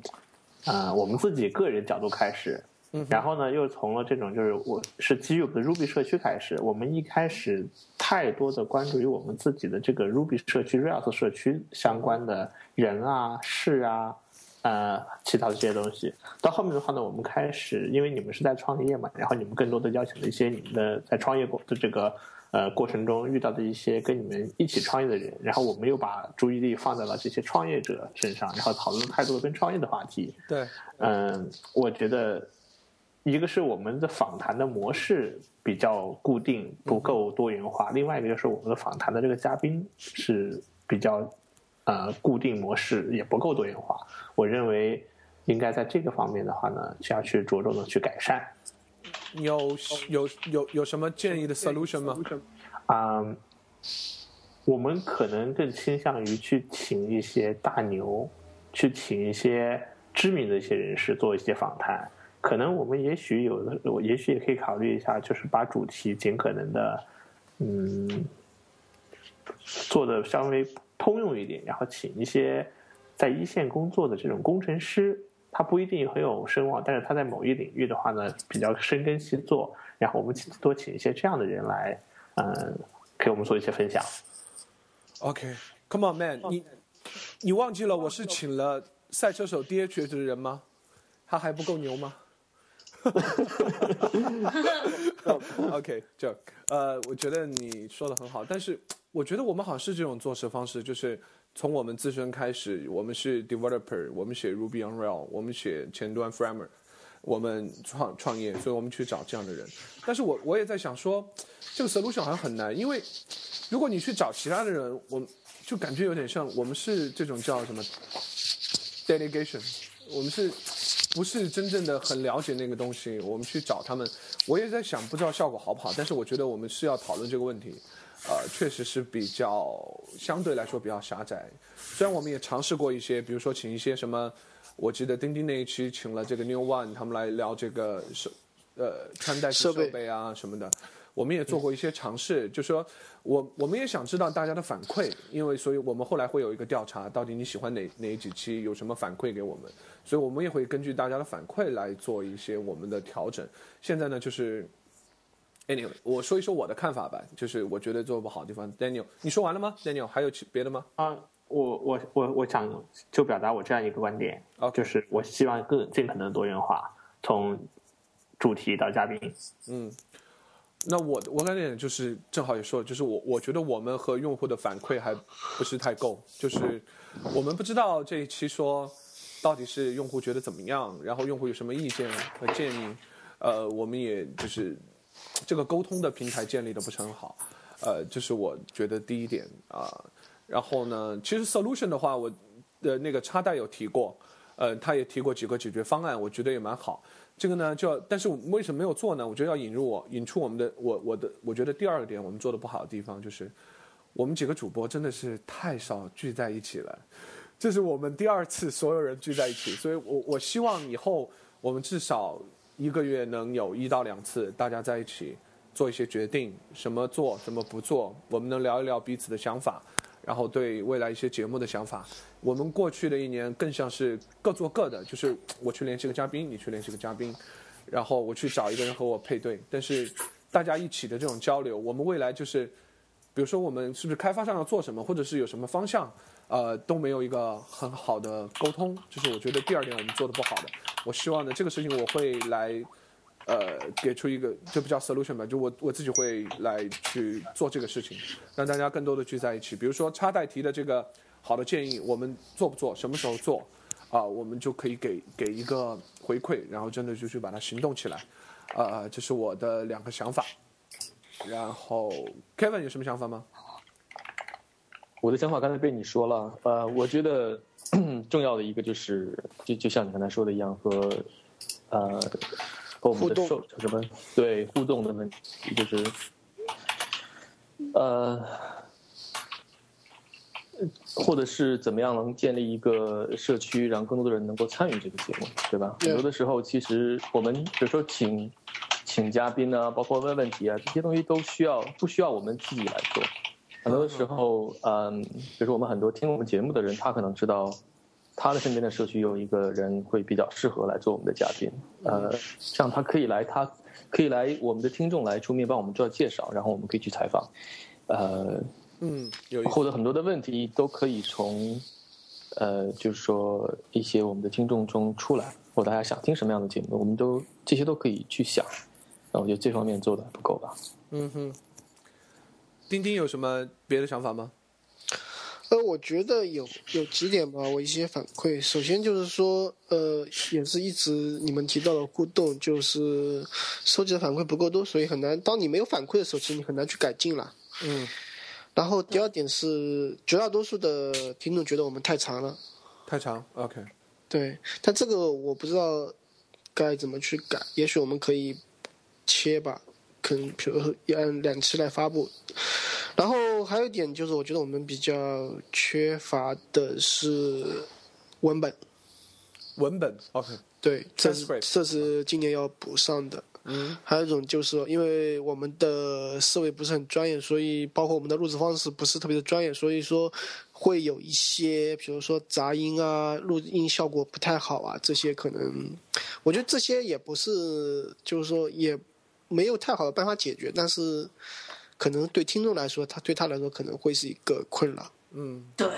呃我们自己个人角度开始，然后呢又从了这种就是我是基于我们的 Ruby 社区开始。我们一开始太多的关注于我们自己的这个 Ruby 社区、Rails 社区相关的人啊、事啊。呃，其他的这些东西，到后面的话呢，我们开始，因为你们是在创业嘛，然后你们更多的邀请了一些你们的在创业过的这个呃过程中遇到的一些跟你们一起创业的人，然后我们又把注意力放在了这些创业者身上，然后讨论太多的跟创业的话题。对，嗯，我觉得一个是我们的访谈的模式比较固定，不够多元化；另外一个就是我们的访谈的这个嘉宾是比较呃固定模式，也不够多元化。我认为应该在这个方面的话呢，需要去着重的去改善。有有有有什么建议的 solution 吗？啊、我们可能更倾向于去请一些大牛，去请一些知名的一些人士做一些访谈，可能我们也许有的，我也许也可以考虑一下，就是把主题尽可能的，嗯，做的稍微通用一点，然后请一些在一线工作的这种工程师，他不一定很有声望，但是他在某一领域的话呢，比较深耕细作，然后我们请多请一些这样的人来，嗯，给我们做一些分享。OK，Come、on man，你你忘记了我是请了赛车手 DH 的人吗？他还不够牛吗？OK，就呃，我觉得你说的很好，但是我觉得我们好像是这种做事方式，就是从我们自身开始，我们是 developer，我们写 Ruby on Rail，我们写前端 Framer，我们创创业，所以我们去找这样的人。但是我我也在想说，这个 solution 好像很难，因为如果你去找其他的人，我就感觉有点像我们是这种叫什么 delegation，我们是不是真正的很了解那个东西？我们去找他们，我也在想，不知道效果好不好。但是我觉得我们是要讨论这个问题，呃，确实是比较相对来说比较狭窄。虽然我们也尝试过一些，比如说请一些什么，我记得钉钉那一期请了这个 New One 他们来聊这个设呃穿戴设备设备啊什么的。我们也做过一些尝试，就说我我们也想知道大家的反馈，因为所以我们后来会有一个调查，到底你喜欢哪哪几期，有什么反馈给我们，所以我们也会根据大家的反馈来做一些我们的调整。现在呢，就是，anyway，我说一说我的看法吧，就是我觉得做不好的地方。Daniel，你说完了吗？Daniel，还有其别的吗？啊，我我我我想就表达我这样一个观点 OK 就是我希望更尽可能多元化，从主题到嘉宾。嗯那我我感觉就是正好也说了，就是我我觉得我们和用户的反馈还不是太够，就是我们不知道这一期说到底是用户觉得怎么样，然后用户有什么意见和建议，呃，我们也就是这个沟通的平台建立的不是很好，呃，这是我觉得第一点啊、然后呢，其实 solution 的话，我的那个插带有提过，呃，他也提过几个解决方案，我觉得也蛮好。这个呢，就，但是为什么没有做呢？我觉得要引入我，引出我们的，我我的，我觉得第二个点我们做的不好的地方就是，我们几个主播真的是太少聚在一起了，这是我们第二次所有人聚在一起，所以我我希望以后我们至少一个月能有一到两次大家在一起做一些决定，什么做，什么不做，我们能聊一聊彼此的想法，然后对未来一些节目的想法。我们过去的一年更像是各做各的，就是我去联系个嘉宾，你去联系个嘉宾，然后我去找一个人和我配对。但是大家一起的这种交流，我们未来就是，比如说我们是不是开发上要做什么，或者是有什么方向，呃，都没有一个很好的沟通，这是我觉得第二点我们做的不好的。我希望呢，这个事情我会来。呃，给出一个就不叫 solution 吧，就我我自己会来去做这个事情，让大家更多的聚在一起。比如说插代提的这个好的建议，我们做不做，什么时候做，啊、我们就可以给给一个回馈，然后真的就去把它行动起来。呃，这是我的两个想法。然后 Kevin 有什么想法吗？我的想法刚才被你说了，呃，我觉得 重要的一个就是，就就像你刚才说的一样，和呃和我们的受叫什么对互动的问题，就是呃，或者是怎么样能建立一个社区，让更多的人能够参与这个节目，对吧？对很多的时候，其实我们比如说请请嘉宾啊，包括问问题啊，这些东西都需要不需要我们自己来做？很多时候，嗯，比如说我们很多听我们节目的人，他可能知道他的身边的社区有一个人会比较适合来做我们的嘉宾，呃，这样他可以来，他可以来我们的听众来出面帮我们做介绍，然后我们可以去采访，呃，嗯，有意思。或者很多的问题都可以从，呃，就是说一些我们的听众中出来，或者大家想听什么样的节目，我们都这些都可以去想。那我觉得这方面做的还不够吧。嗯哼，丁丁有什么别的想法吗？呃，我觉得有有几点吧，我一些反馈。首先就是说，呃，也是一直你们提到的互动，就是收集的反馈不够多，所以很难。当你没有反馈的时候，其实你很难去改进了。嗯，然后第二点是，绝大多数的听众觉得我们太长了，太长，OK。对，但这个我不知道该怎么去改，也许我们可以切吧，可能比如说按两期来发布。然后还有一点就是，我觉得我们比较缺乏的是文本。文本，OK，对，这是这是今年要补上的。嗯，还有一种就是，因为我们的思维不是很专业，所以包括我们的录制方式不是特别的专业，所以说会有一些，比如说杂音啊、录音效果不太好啊，这些可能，我觉得这些也不是，就是说也没有太好的办法解决，但是可能对听众来说，他对他来说可能会是一个困扰。嗯，对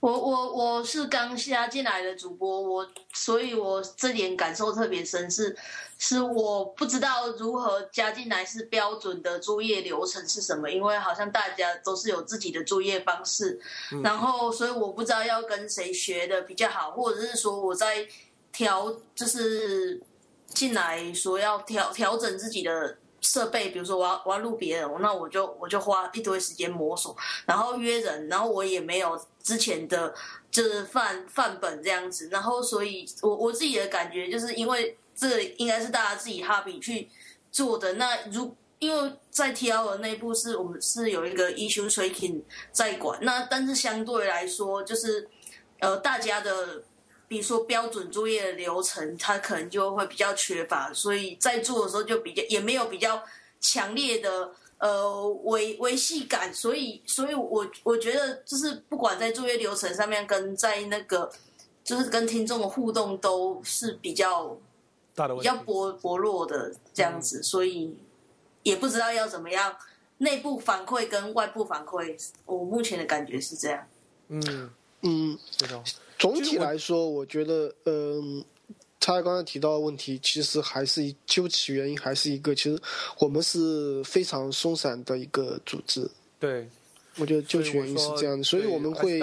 我我我是刚加进来的主播，我所以我这点感受特别深，是是我不知道如何加进来是标准的作业流程是什么，因为好像大家都是有自己的作业方式，然后所以我不知道要跟谁学的比较好，或者是说我在调就是进来说要调调整自己的。设备，比如说我要我要录别人，那我就我就花一堆时间摸索，然后约人，然后我也没有之前的就是范范本这样子，然后所以我我自己的感觉就是因为这应该是大家自己哈比去做的，那如因为在 T L 的内部是我们是有一个 issue tracking 在管，那但是相对来说就是呃大家的。比如说标准作业的流程，它可能就会比较缺乏，所以在做的时候就比较也没有比较强烈的呃维维系感，所以所以我我觉得就是不管在作业流程上面跟在那个就是跟听众的互动都是比较大的比较薄薄弱的这样子，所以也不知道要怎么样内部反馈跟外部反馈，我目前的感觉是这样。嗯，嗯。总体来说，我觉得，嗯，他刚才提到的问题，其实还是究其原因，还是一个，其实我们是非常松散的一个组织。对，我觉得究其原因是这样的，所以我们会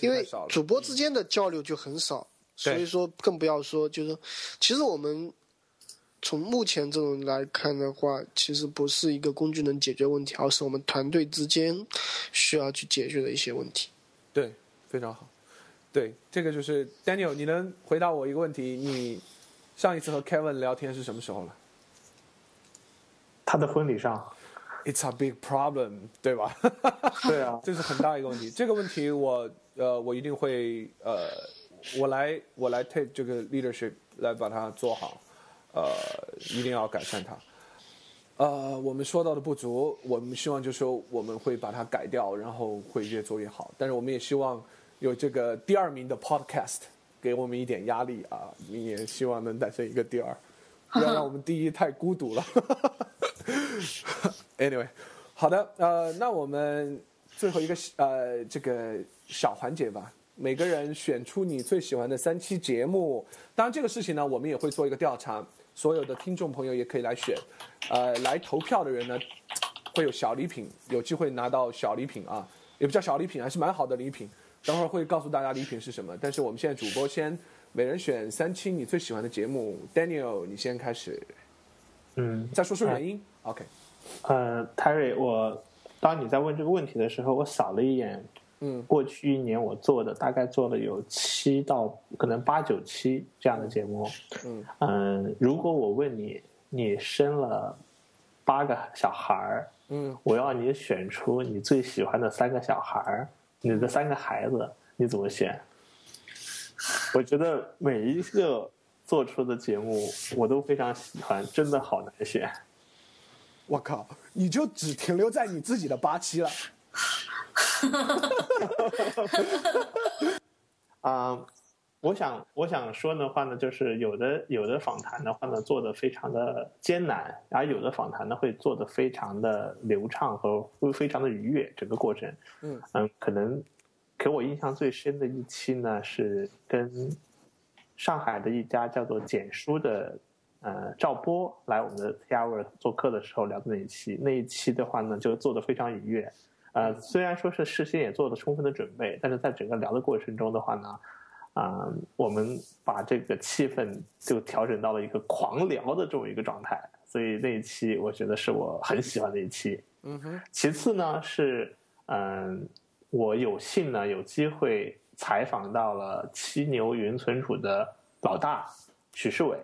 因为。主播之间的交流就很少，所以说更不要说就是，其实我们从目前这种来看的话，其实不是一个工具能解决问题，而是我们团队之间需要去解决的一些问题。对，非常好。对，这个就是 Daniel，你能回答我一个问题？你上一次和 Kevin 聊天是什么时候了他的婚礼上，？It's a big problem，对吧？对啊，这是很大一个问题。这个问题我呃，我一定会呃，我来我来 take 这个 leadership 来把它做好，呃，一定要改善它。呃，我们说到的不足，我们希望就是说我们会把它改掉，然后会越做越好。但是我们也希望有这个第二名的 podcast 给我们一点压力啊，你也希望能诞生一个第二，不要让我们第一太孤独了。anyway，好的，呃，那我们最后一个呃这个小环节吧，每个人选出你最喜欢的三期节目。当然，这个事情呢，我们也会做一个调查，所有的听众朋友也可以来选。呃，来投票的人呢，会有小礼品，有机会拿到小礼品啊，也不叫小礼品，还是蛮好的礼品。等会儿会告诉大家礼品是什么。但是我们现在主播先每人选三期你最喜欢的节目，Daniel，你先开始，嗯，再说说原因。OK，呃，Terry，我当你在问这个问题的时候，我扫了一眼，嗯过去一年我做的大概做了有七到可能八九期这样的节目，嗯嗯，如果我问你，你生了八个小孩儿，嗯，我要你选出你最喜欢的三个小孩儿，你的三个孩子，你怎么选？我觉得每一个做出的节目我都非常喜欢，真的好难选。我靠，你就只停留在你自己的八期了。啊、我想我想说的话呢，就是有的有的访谈的话呢，做的非常的艰难，而有的访谈呢会做的非常的流畅和会非常的愉悦，整个过程。嗯嗯，可能给我印象最深的一期呢，是跟上海的一家叫做简书的呃赵波来我们的 T Hour 做客的时候聊的那一期。那一期的话呢，就做的非常愉悦。呃，虽然说是事先也做了充分的准备，但是在整个聊的过程中的话呢，啊、我们把这个气氛就调整到了一个狂聊的这么一个状态，所以那一期我觉得是我很喜欢的一期。嗯哼，其次呢是，嗯、我有幸呢有机会采访到了七牛云存储的老大许世伟。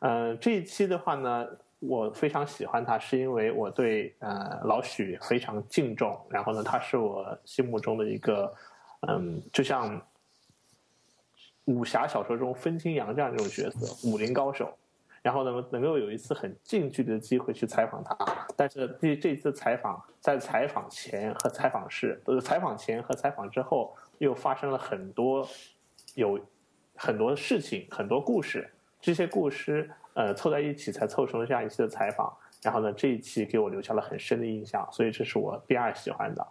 嗯、这一期的话呢，我非常喜欢他，是因为我对呃老许非常敬重，然后呢，他是我心目中的一个，嗯，就像武侠小说中分清扬这样一种角色，武林高手。然后呢，能够有一次很近距离的机会去采访他，但是这这次采访在采访前和采访室，呃，采访前和采访之后又发生了很多有很多事情，很多故事，这些故事呃凑在一起才凑成了这样一期的采访。然后呢，这一期给我留下了很深的印象，所以这是我第二喜欢的。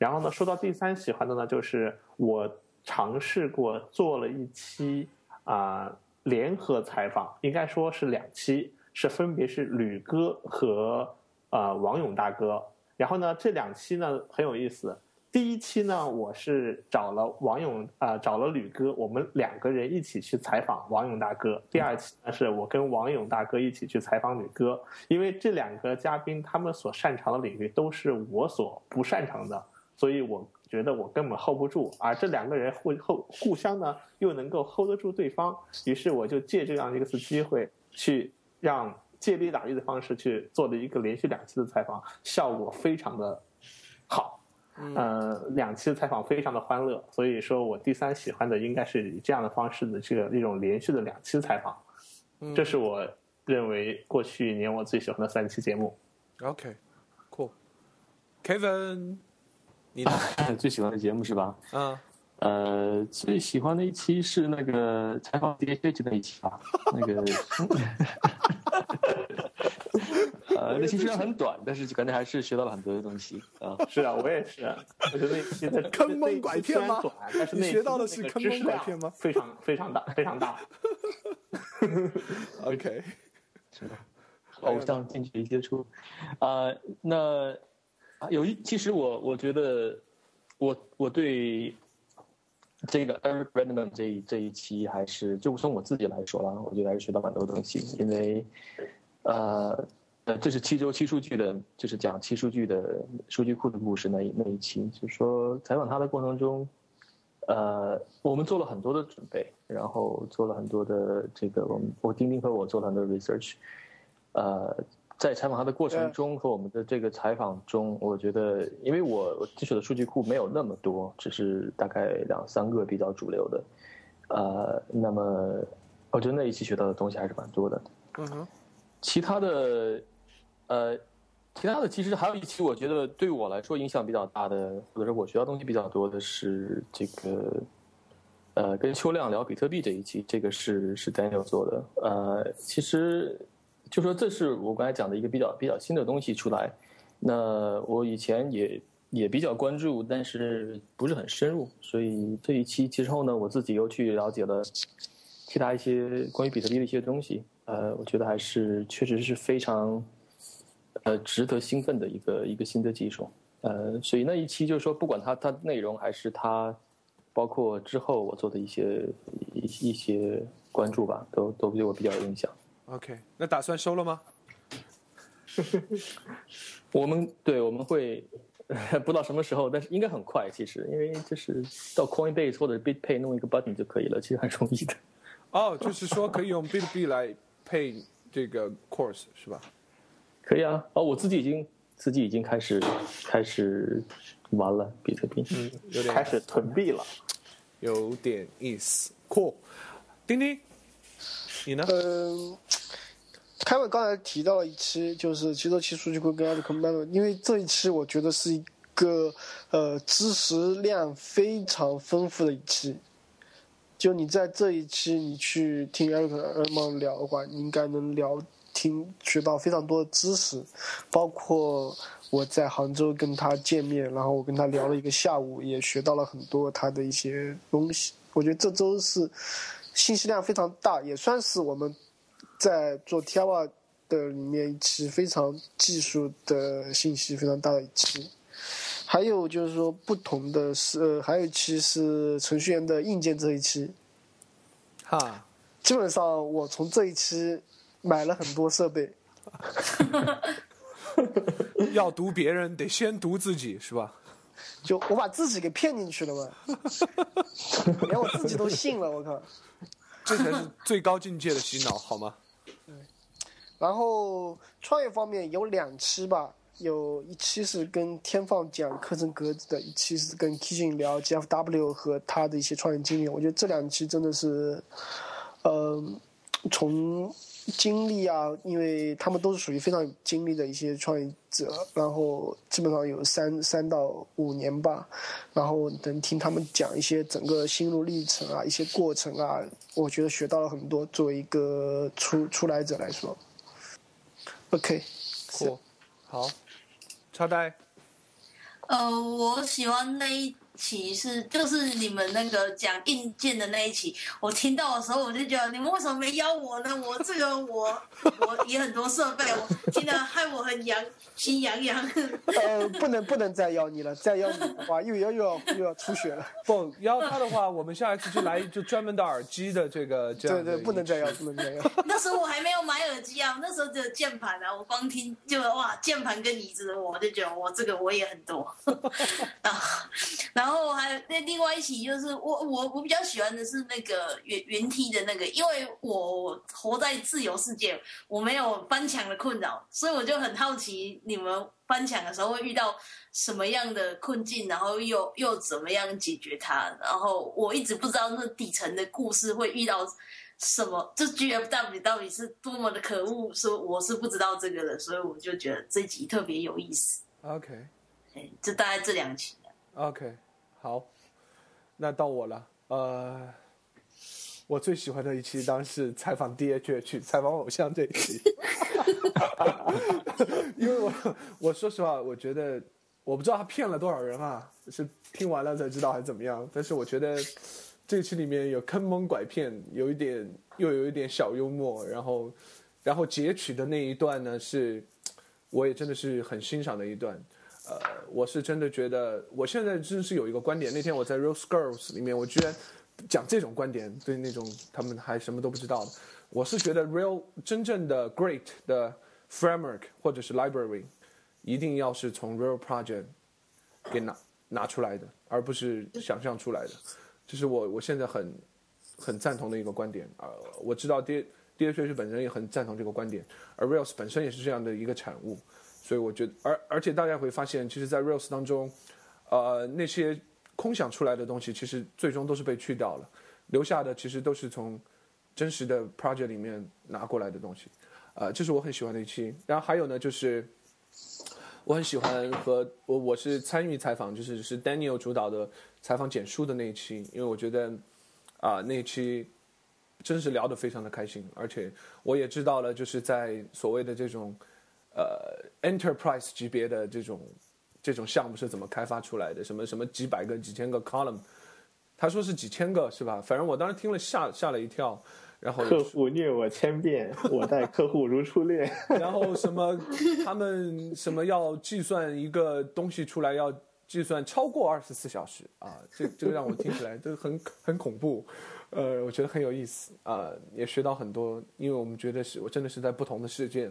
然后呢，说到第三喜欢的呢，就是我尝试过做了一期啊。联合采访应该说是两期，是分别是吕哥和呃王勇大哥。然后呢，这两期呢很有意思。第一期呢，我是找了王勇啊，找了吕哥，我们两个人一起去采访王勇大哥。第二期呢，是我跟王勇大哥一起去采访吕哥，因为这两个嘉宾他们所擅长的领域都是我所不擅长的，所以我。觉得我根本 hold 不住，而这两个人互互互相呢又能够 hold 得住对方，于是我就借这样一次机会，去让借力打力的方式去做了一个连续两期的采访，效果非常的好，呃，两期的采访非常的欢乐，所以说我第三喜欢的应该是以这样的方式的这个一种连续的两期采访，这是我认为过去一年我最喜欢的三期节目。OK，Cool，Kevin。你 最喜欢的节目是吧？嗯，呃，最喜欢的一期是那个采访 D H 那一期吧？那个，呃，那期虽然很短，但是感觉还是学到了很多的东西啊。是啊，我也是。我觉得那期的坑蒙拐骗吗？但是学到的是坑蒙拐骗吗？非常非常大，非常大。OK，偶像近距离接触啊，那。啊，有一其实我我觉得，我我对这个 Eric Redman 这一这一期还是就从我自己来说了，我觉得还是学到蛮多东西，因为呃呃这是七周期数据的，就是讲七数据的数据库的故事那一那一期，就是说采访他的过程中，呃我们做了很多的准备，然后做了很多的这个我们我丁丁和我做了很多 research，呃。在采访他的过程中和我们的这个采访中，我觉得，因为我接触的数据库没有那么多，只是大概两三个比较主流的，呃，那么我觉得那一期学到的东西还是蛮多的。嗯哼。其他的，呃，其他的其实还有一期，我觉得对我来说影响比较大的，或者说我学到东西比较多的是这个，呃，跟邱亮聊比特币这一期，这个是是 Daniel 做的。呃，其实。就说这是我刚才讲的一个比较比较新的东西出来，那我以前也也比较关注，但是不是很深入，所以这一期之后呢，我自己又去了解了其他一些关于比特币的一些东西，呃，我觉得还是确实是非常呃值得兴奋的一个一个新的技术，呃，所以那一期就是说，不管它它内容还是它包括之后我做的一些一一些关注吧，都都对我比较有影响。OK，那打算收了吗？我们对我们会 不知道什么时候，但是应该很快。其实，因为就是到 Coinbase 或者 BitPay 弄一个 button 就可以了，其实很容易的。哦，就是说可以用 BitB 来配这个 course 是吧？可以啊。哦，我自己已经自己已经开始开始玩了比特币，嗯，有点开始囤币了，有点意思。Cool，丁丁。你呢？嗯，凯文刚才提到了一期，就是七周期数据库跟 a 克曼的，因为这一期我觉得是一个呃知识量非常丰富的一期。就你在这一期你去听 Eric 尔曼聊的话，你应该能聊听学到非常多的知识，包括我在杭州跟他见面，然后我跟他聊了一个下午，也学到了很多他的一些东西。我觉得这周是。信息量非常大，也算是我们在做 T I R 的里面一期非常技术的信息非常大的一期。还有就是说，不同的是，呃，还有一期是程序员的硬件这一期。哈，基本上我从这一期买了很多设备。要读别人，得先读自己，是吧？就我把自己给骗进去了嘛，连我自己都信了，我靠。这才是最高境界的洗脑，好吗？对。然后创业方面有两期吧，有一期是跟天放讲课程格子的，一期是跟 k i s h i n 聊 GFW 和他的一些创业经历。我觉得这两期真的是，呃，从经历啊，因为他们都是属于非常有经历的一些创业者，然后基本上有三三到五年吧，然后能听他们讲一些整个心路历程啊，一些过程啊，我觉得学到了很多。作为一个初初来者来说，OK，酷，好，超呆，呃，我喜欢那一期是就是你们那个讲硬件的那一期，我听到的时候我就觉得你们为什么没邀我呢？我这个我 我也很多设备，我听得害我很痒心痒痒。呃，不能不能再邀你了，再邀你的话又要又要又要出血了。不邀他的话，我们下一次就来就专门的耳机的这个这样对对，不能再邀，不能再邀。那时候我还没有买耳机啊，那时候只有键盘啊，我光听就哇键盘跟椅子，我就觉得我这个我也很多。然后然后还有那另外一起就是我我我比较喜欢的是那个云云梯的那个，因为我活在自由世界，我没有翻墙的困扰，所以我就很好奇你们翻墙的时候会遇到什么样的困境，然后又又怎么样解决它。然后我一直不知道那底层的故事会遇到什么，这 GFW 到底是多么的可恶，说我是不知道这个的，所以我就觉得这集特别有意思。OK 哎，就大概这两集。OK，好，那到我了。呃，我最喜欢的一期当然是采访 DHH 采访偶像这一期，因为我我说实话，我觉得我不知道他骗了多少人啊，是听完了才知道还是怎么样。但是我觉得这期里面有坑蒙拐骗，有一点又有一点小幽默，然后然后截取的那一段呢是，我也真的是很欣赏的一段。呃，我是真的觉得，我现在真是有一个观点。那天我在 Rose Girls 里面，我居然讲这种观点，对那种他们还什么都不知道的。我是觉得 real 真正的 great 的 framework 或者是 library，一定要是从 real project 给拿拿出来的，而不是想象出来的。这是我我现在很很赞同的一个观点。呃，我知道 D D H 本人也很赞同这个观点，而 Rails 本身也是这样的一个产物。所以我觉得，而而且大家会发现，其实，在 Rails 当中，呃，那些空想出来的东西，其实最终都是被去掉了，留下的其实都是从真实的 project 里面拿过来的东西，呃，这是我很喜欢的一期。然后还有呢，就是我很喜欢和我我是参与采访，就是是 Daniel 主导的采访简书的那一期，因为我觉得啊、那一期真是聊得非常的开心，而且我也知道了，就是在所谓的这种。呃，enterprise 级别的这种这种项目是怎么开发出来的？什么什么几百个、几千个 column，他说是几千个是吧？反正我当时听了吓吓了一跳，然后客户虐我千遍，我待客户如初恋。然后什么他们什么要计算一个东西出来要计算超过二十四小时啊，这这个让我听起来都很很恐怖，呃，我觉得很有意思啊、也学到很多，因为我们觉得是我真的是在不同的世界，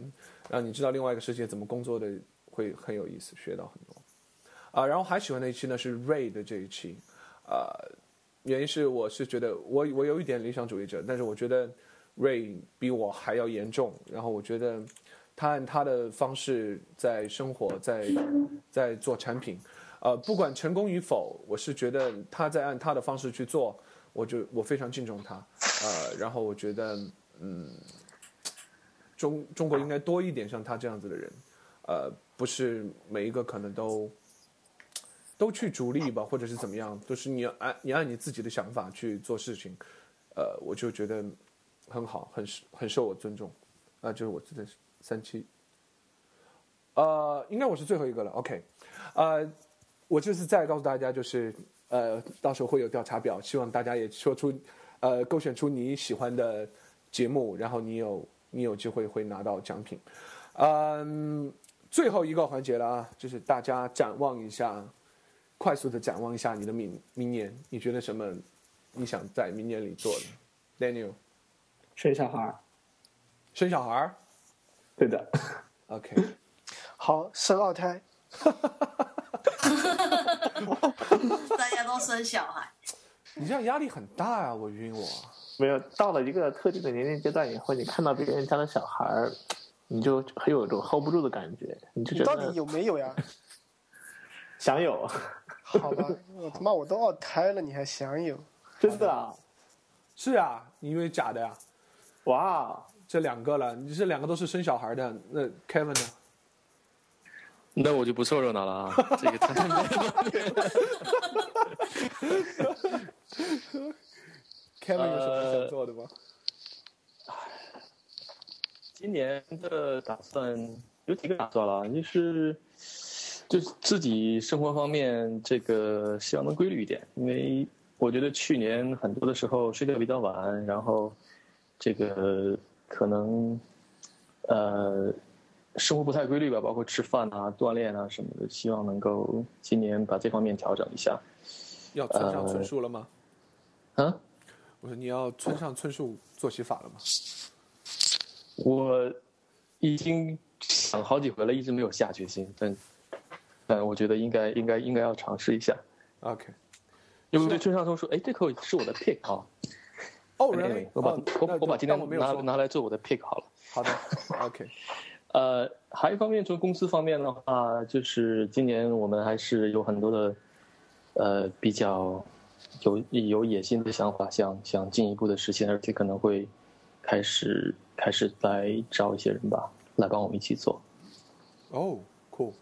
让你知道另外一个世界怎么工作的，会很有意思，学到很多。啊，然后还喜欢的一期呢是 Ray 的这一期，啊，原因是我是觉得我我有一点理想主义者，但是我觉得 Ray 比我还要严重，然后我觉得他按他的方式在生活，在在做产品，呃，不管成功与否，我是觉得他在按他的方式去做，我就我非常敬重他，呃，然后我觉得嗯，中中国应该多一点像他这样子的人，呃，不是每一个可能都都去逐利吧，或者是怎么样，都是你要按你按你自己的想法去做事情，呃，我就觉得很好，很很受我尊重，啊、就是我这三七，呃，应该我是最后一个了，OK，呃，我就是再告诉大家，就是呃，到时候会有调查表，希望大家也说出，呃，勾选出你喜欢的节目，然后你有你有机会会拿到奖品，嗯，最后一个环节了啊，就是大家展望一下，快速的展望一下你的明明年，你觉得什么？你想在明年里做的？Daniel，生小孩儿，生小孩儿对的，？OK，好，生二胎，大家都生小孩，你这样压力很大啊，我晕我。没有到了一个特定的年龄阶段以后，你看到别人家的小孩儿，你就很有一种 hold 不住的感觉，你就觉得到底有没有呀？想有，好吧，我他妈我都二胎了，你还想有？真的啊，是啊，你以为假的呀？哇，这两个了，你这两个都是生小孩的，那 Kevin 呢？那我就不凑热闹了啊！这个太没了。Kevin 有什么想做的吗？今年的打算有几个打算了，就是就是自己生活方面，这个希望能规律一点，因为我觉得去年很多的时候睡觉比较晚，然后这个可能呃生活不太规律吧，包括吃饭啊、锻炼啊什么的，希望能够今年把这方面调整一下。要村上春树了吗？啊，我说你要村上春树作息法了吗？我已经想好几回了，一直没有下决心，但但我觉得应该应该应该要尝试一下。OK，有没有对村上春树，哎，这口是我的 pick 啊。哦原来我把哦我我把今天拿拿来做我的 pick 好了。好的，OK，呃，还有一方面，从公司方面的话，就是今年我们还是有很多的，呃，比较有有野心的想法，想想进一步的实现，而且可能会开始开始来招一些人吧，来帮我们一起做。哦，cool，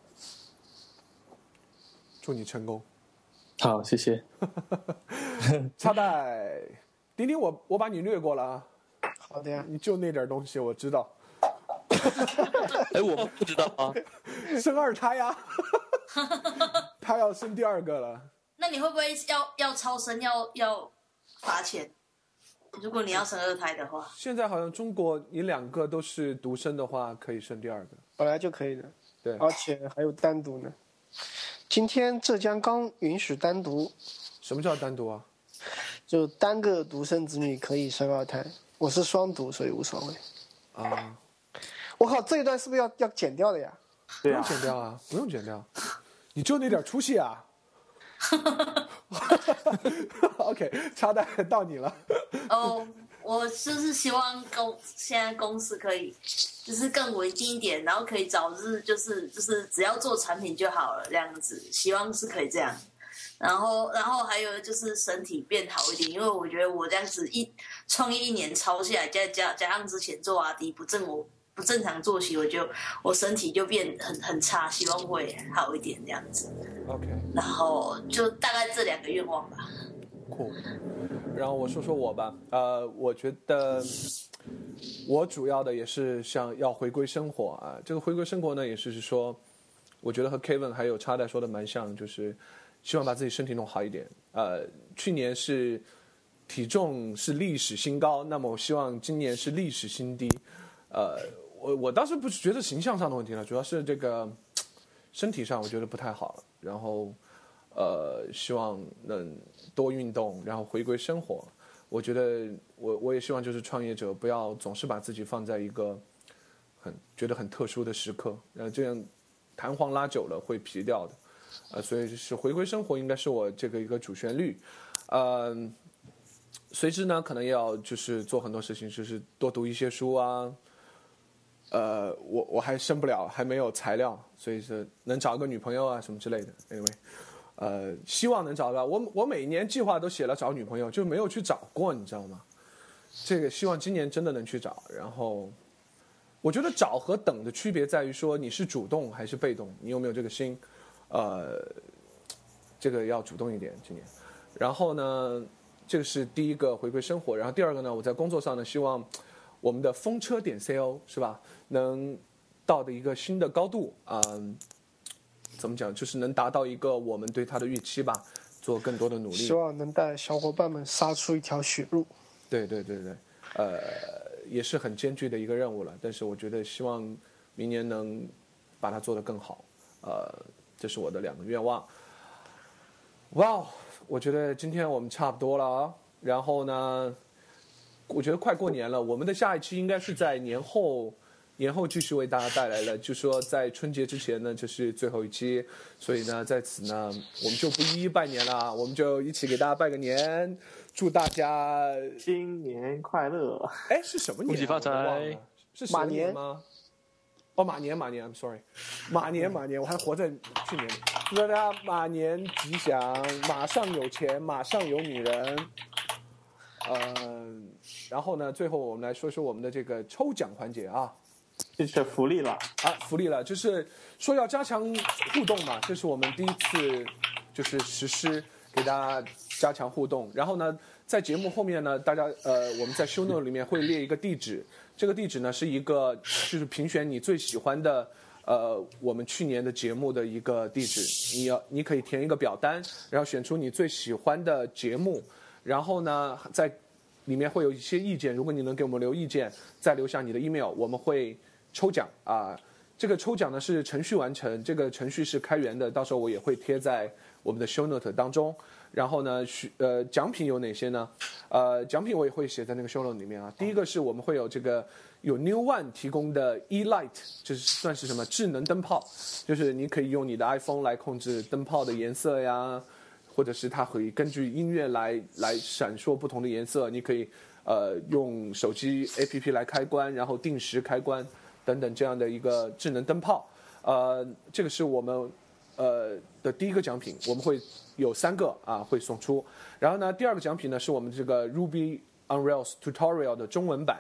祝你成功。好，谢谢。插袋，丁丁，我我把你略过了啊，好的呀，你就那点东西我知道，哎，我不知道啊。生二胎呀，他要生第二个了。那你会不会要要超生要要罚钱？如果你要生二胎的话，现在好像中国你两个都是独生的话，可以生第二个。本来就可以的，对，而且还有单独呢。今天浙江刚允许单独，什么叫单独啊？就单个独生子女可以生二胎。我是双独，所以无所谓。啊，我靠，这一段是不是要要剪掉的呀？不用剪掉啊，不用剪掉，你就那点出息啊。OK，插蛋到你了。哦，我就是希望公现在公司可以就是更稳定一点，然后可以早日就是就是只要做产品就好了这样子，希望是可以这样。然后，然后还有就是身体变好一点，因为我觉得我这样子一创业一年超下来，加加加上之前做阿迪不正我不正常作息，我就我身体就变很很差，希望会好一点这样子。OK，然后就大概这两个愿望吧。酷。然后我说说我吧，呃，我觉得我主要的也是想要回归生活啊。这个回归生活呢，也是说，我觉得和 Kevin 还有叉代说的蛮像，就是希望把自己身体弄好一点。呃，去年是体重是历史新高，那么我希望今年是历史新低。呃，我我倒是不是觉得形象上的问题了，主要是这个身体上我觉得不太好，然后呃，希望能多运动，然后回归生活。我觉得我我也希望就是创业者不要总是把自己放在一个很觉得很特殊的时刻，呃，这样弹簧拉久了会皮掉的，呃，所以是回归生活应该是我这个一个主旋律，嗯、随之呢可能要就是做很多事情，就是多读一些书啊，呃，我我还生不了，还没有材料，所以是能找个女朋友啊什么之类的。那位呃，希望能找到。我我每年计划都写了找女朋友，就没有去找过，你知道吗？这个希望今年真的能去找。然后，我觉得找和等的区别在于说你是主动还是被动，你有没有这个心？呃，这个要主动一点今年。然后呢，这个是第一个回归生活。然后第二个呢，我在工作上呢，希望我们的风车点 CO 是吧，能到的一个新的高度啊、嗯怎么讲，就是能达到一个我们对它的预期吧，做更多的努力希。望能带小伙伴们杀出一条血路。对对对对，呃，也是很艰巨的一个任务了。但是我觉得希望明年能把它做得更好，呃，这是我的两个愿望。哇哦，我觉得今天我们差不多了啊。然后呢，我觉得快过年了，我们的下一期应该是在年后。年后继续为大家带来了，就说在春节之前呢，就是最后一期，所以呢，在此呢，我们就不一一拜年了，我们就一起给大家拜个年，祝大家新年快乐！哎，是什么年、啊？恭喜发财是蛇马年吗？哦，马年马年，I'm sorry，马年马年，我还活在去年里。祝大家马年吉祥，马上有钱，马上有女人。嗯、然后呢，最后我们来说说我们的这个抽奖环节啊。这是福利了。啊，福利了，就是说要加强互动嘛，这是我们第一次就是实施给大家加强互动。然后呢，在节目后面呢，大家呃，我们在 show note 里面会列一个地址，这个地址呢是一个就是评选你最喜欢的呃我们去年的节目的一个地址，你要你可以填一个表单，然后选出你最喜欢的节目，然后呢在里面会有一些意见，如果你能给我们留意见，再留下你的 email，我们会抽奖啊。这个抽奖呢是程序完成，这个程序是开源的，到时候我也会贴在我们的 show note 当中。然后呢，许呃奖品有哪些呢？呃，奖品我也会写在那个 show note 里面啊。第一个是我们会有这个有 New One 提供的 E Light，就是算是什么智能灯泡，就是你可以用你的 iPhone 来控制灯泡的颜色呀，或者是它可以根据音乐来来闪烁不同的颜色，你可以呃用手机 APP 来开关，然后定时开关等等这样的一个智能灯泡。呃，这个是我们呃的第一个奖品，我们会有三个啊会送出。然后呢，第二个奖品呢是我们这个 Ruby on Rails Tutorial 的中文版，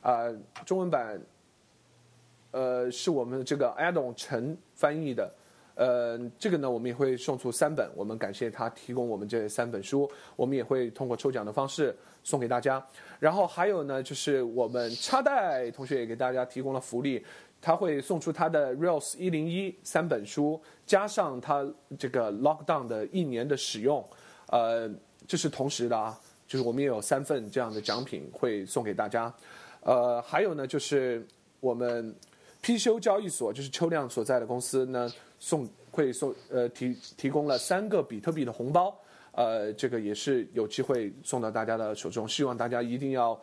啊、中文版呃是我们这个 Adam 陈翻译的。呃，这个呢，我们也会送出三本，我们感谢他提供我们这三本书，我们也会通过抽奖的方式送给大家。然后还有呢，就是我们插袋同学也给大家提供了福利，他会送出他的 Rails 一零一三本书，加上他这个 Lockdown 的一年的使用，呃，这是同时的啊，就是我们也有三份这样的奖品会送给大家。呃，还有呢，就是我们 P 修交易所，就是秋亮所在的公司呢，送会送呃提提供了三个比特币的红包，呃，这个也是有机会送到大家的手中，希望大家一定要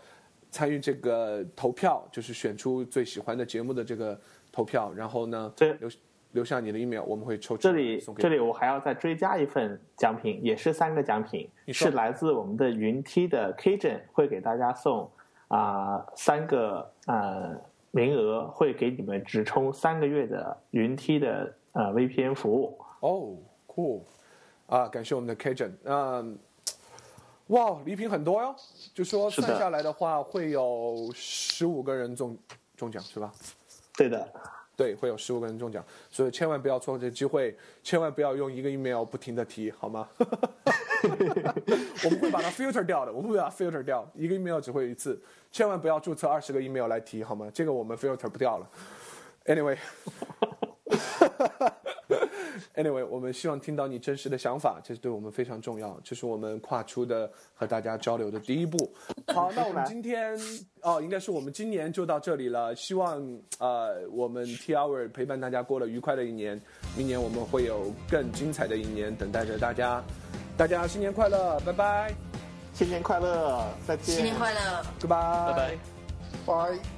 参与这个投票，就是选出最喜欢的节目的这个投票，然后呢这留留下你的 email，我们会抽出这里这里我还要再追加一份奖品，也是三个奖品，是来自我们的云梯的 Kgen 会给大家送啊、三个呃名额，会给你们直充三个月的云梯的呃 VPN 服务。哦，cool，啊，感谢我们的 Kajun，嗯，哇，礼品很多哟，就说算下来的话，会有十五个人中中奖是吧？对的，对，会有十五个人中奖，所以千万不要错过这个机会，千万不要用一个 email 不停的提，好吗？我们会把它 filter 掉的，我们会把它 filter 掉，一个 email 只会有一次，千万不要注册二十个 email 来提，好吗？这个我们 filter 不掉了。Anyway，Anyway，我们希望听到你真实的想法，这是对我们非常重要，这是我们跨出的和大家交流的第一步。好，那我们今天哦，应该是我们今年就到这里了。希望呃，我们 T Hour 陪伴大家过了愉快的一年，明年我们会有更精彩的一年等待着大家。大家新年快乐，拜拜新年快乐，再见。新年快乐。，Goodbye，拜拜。拜。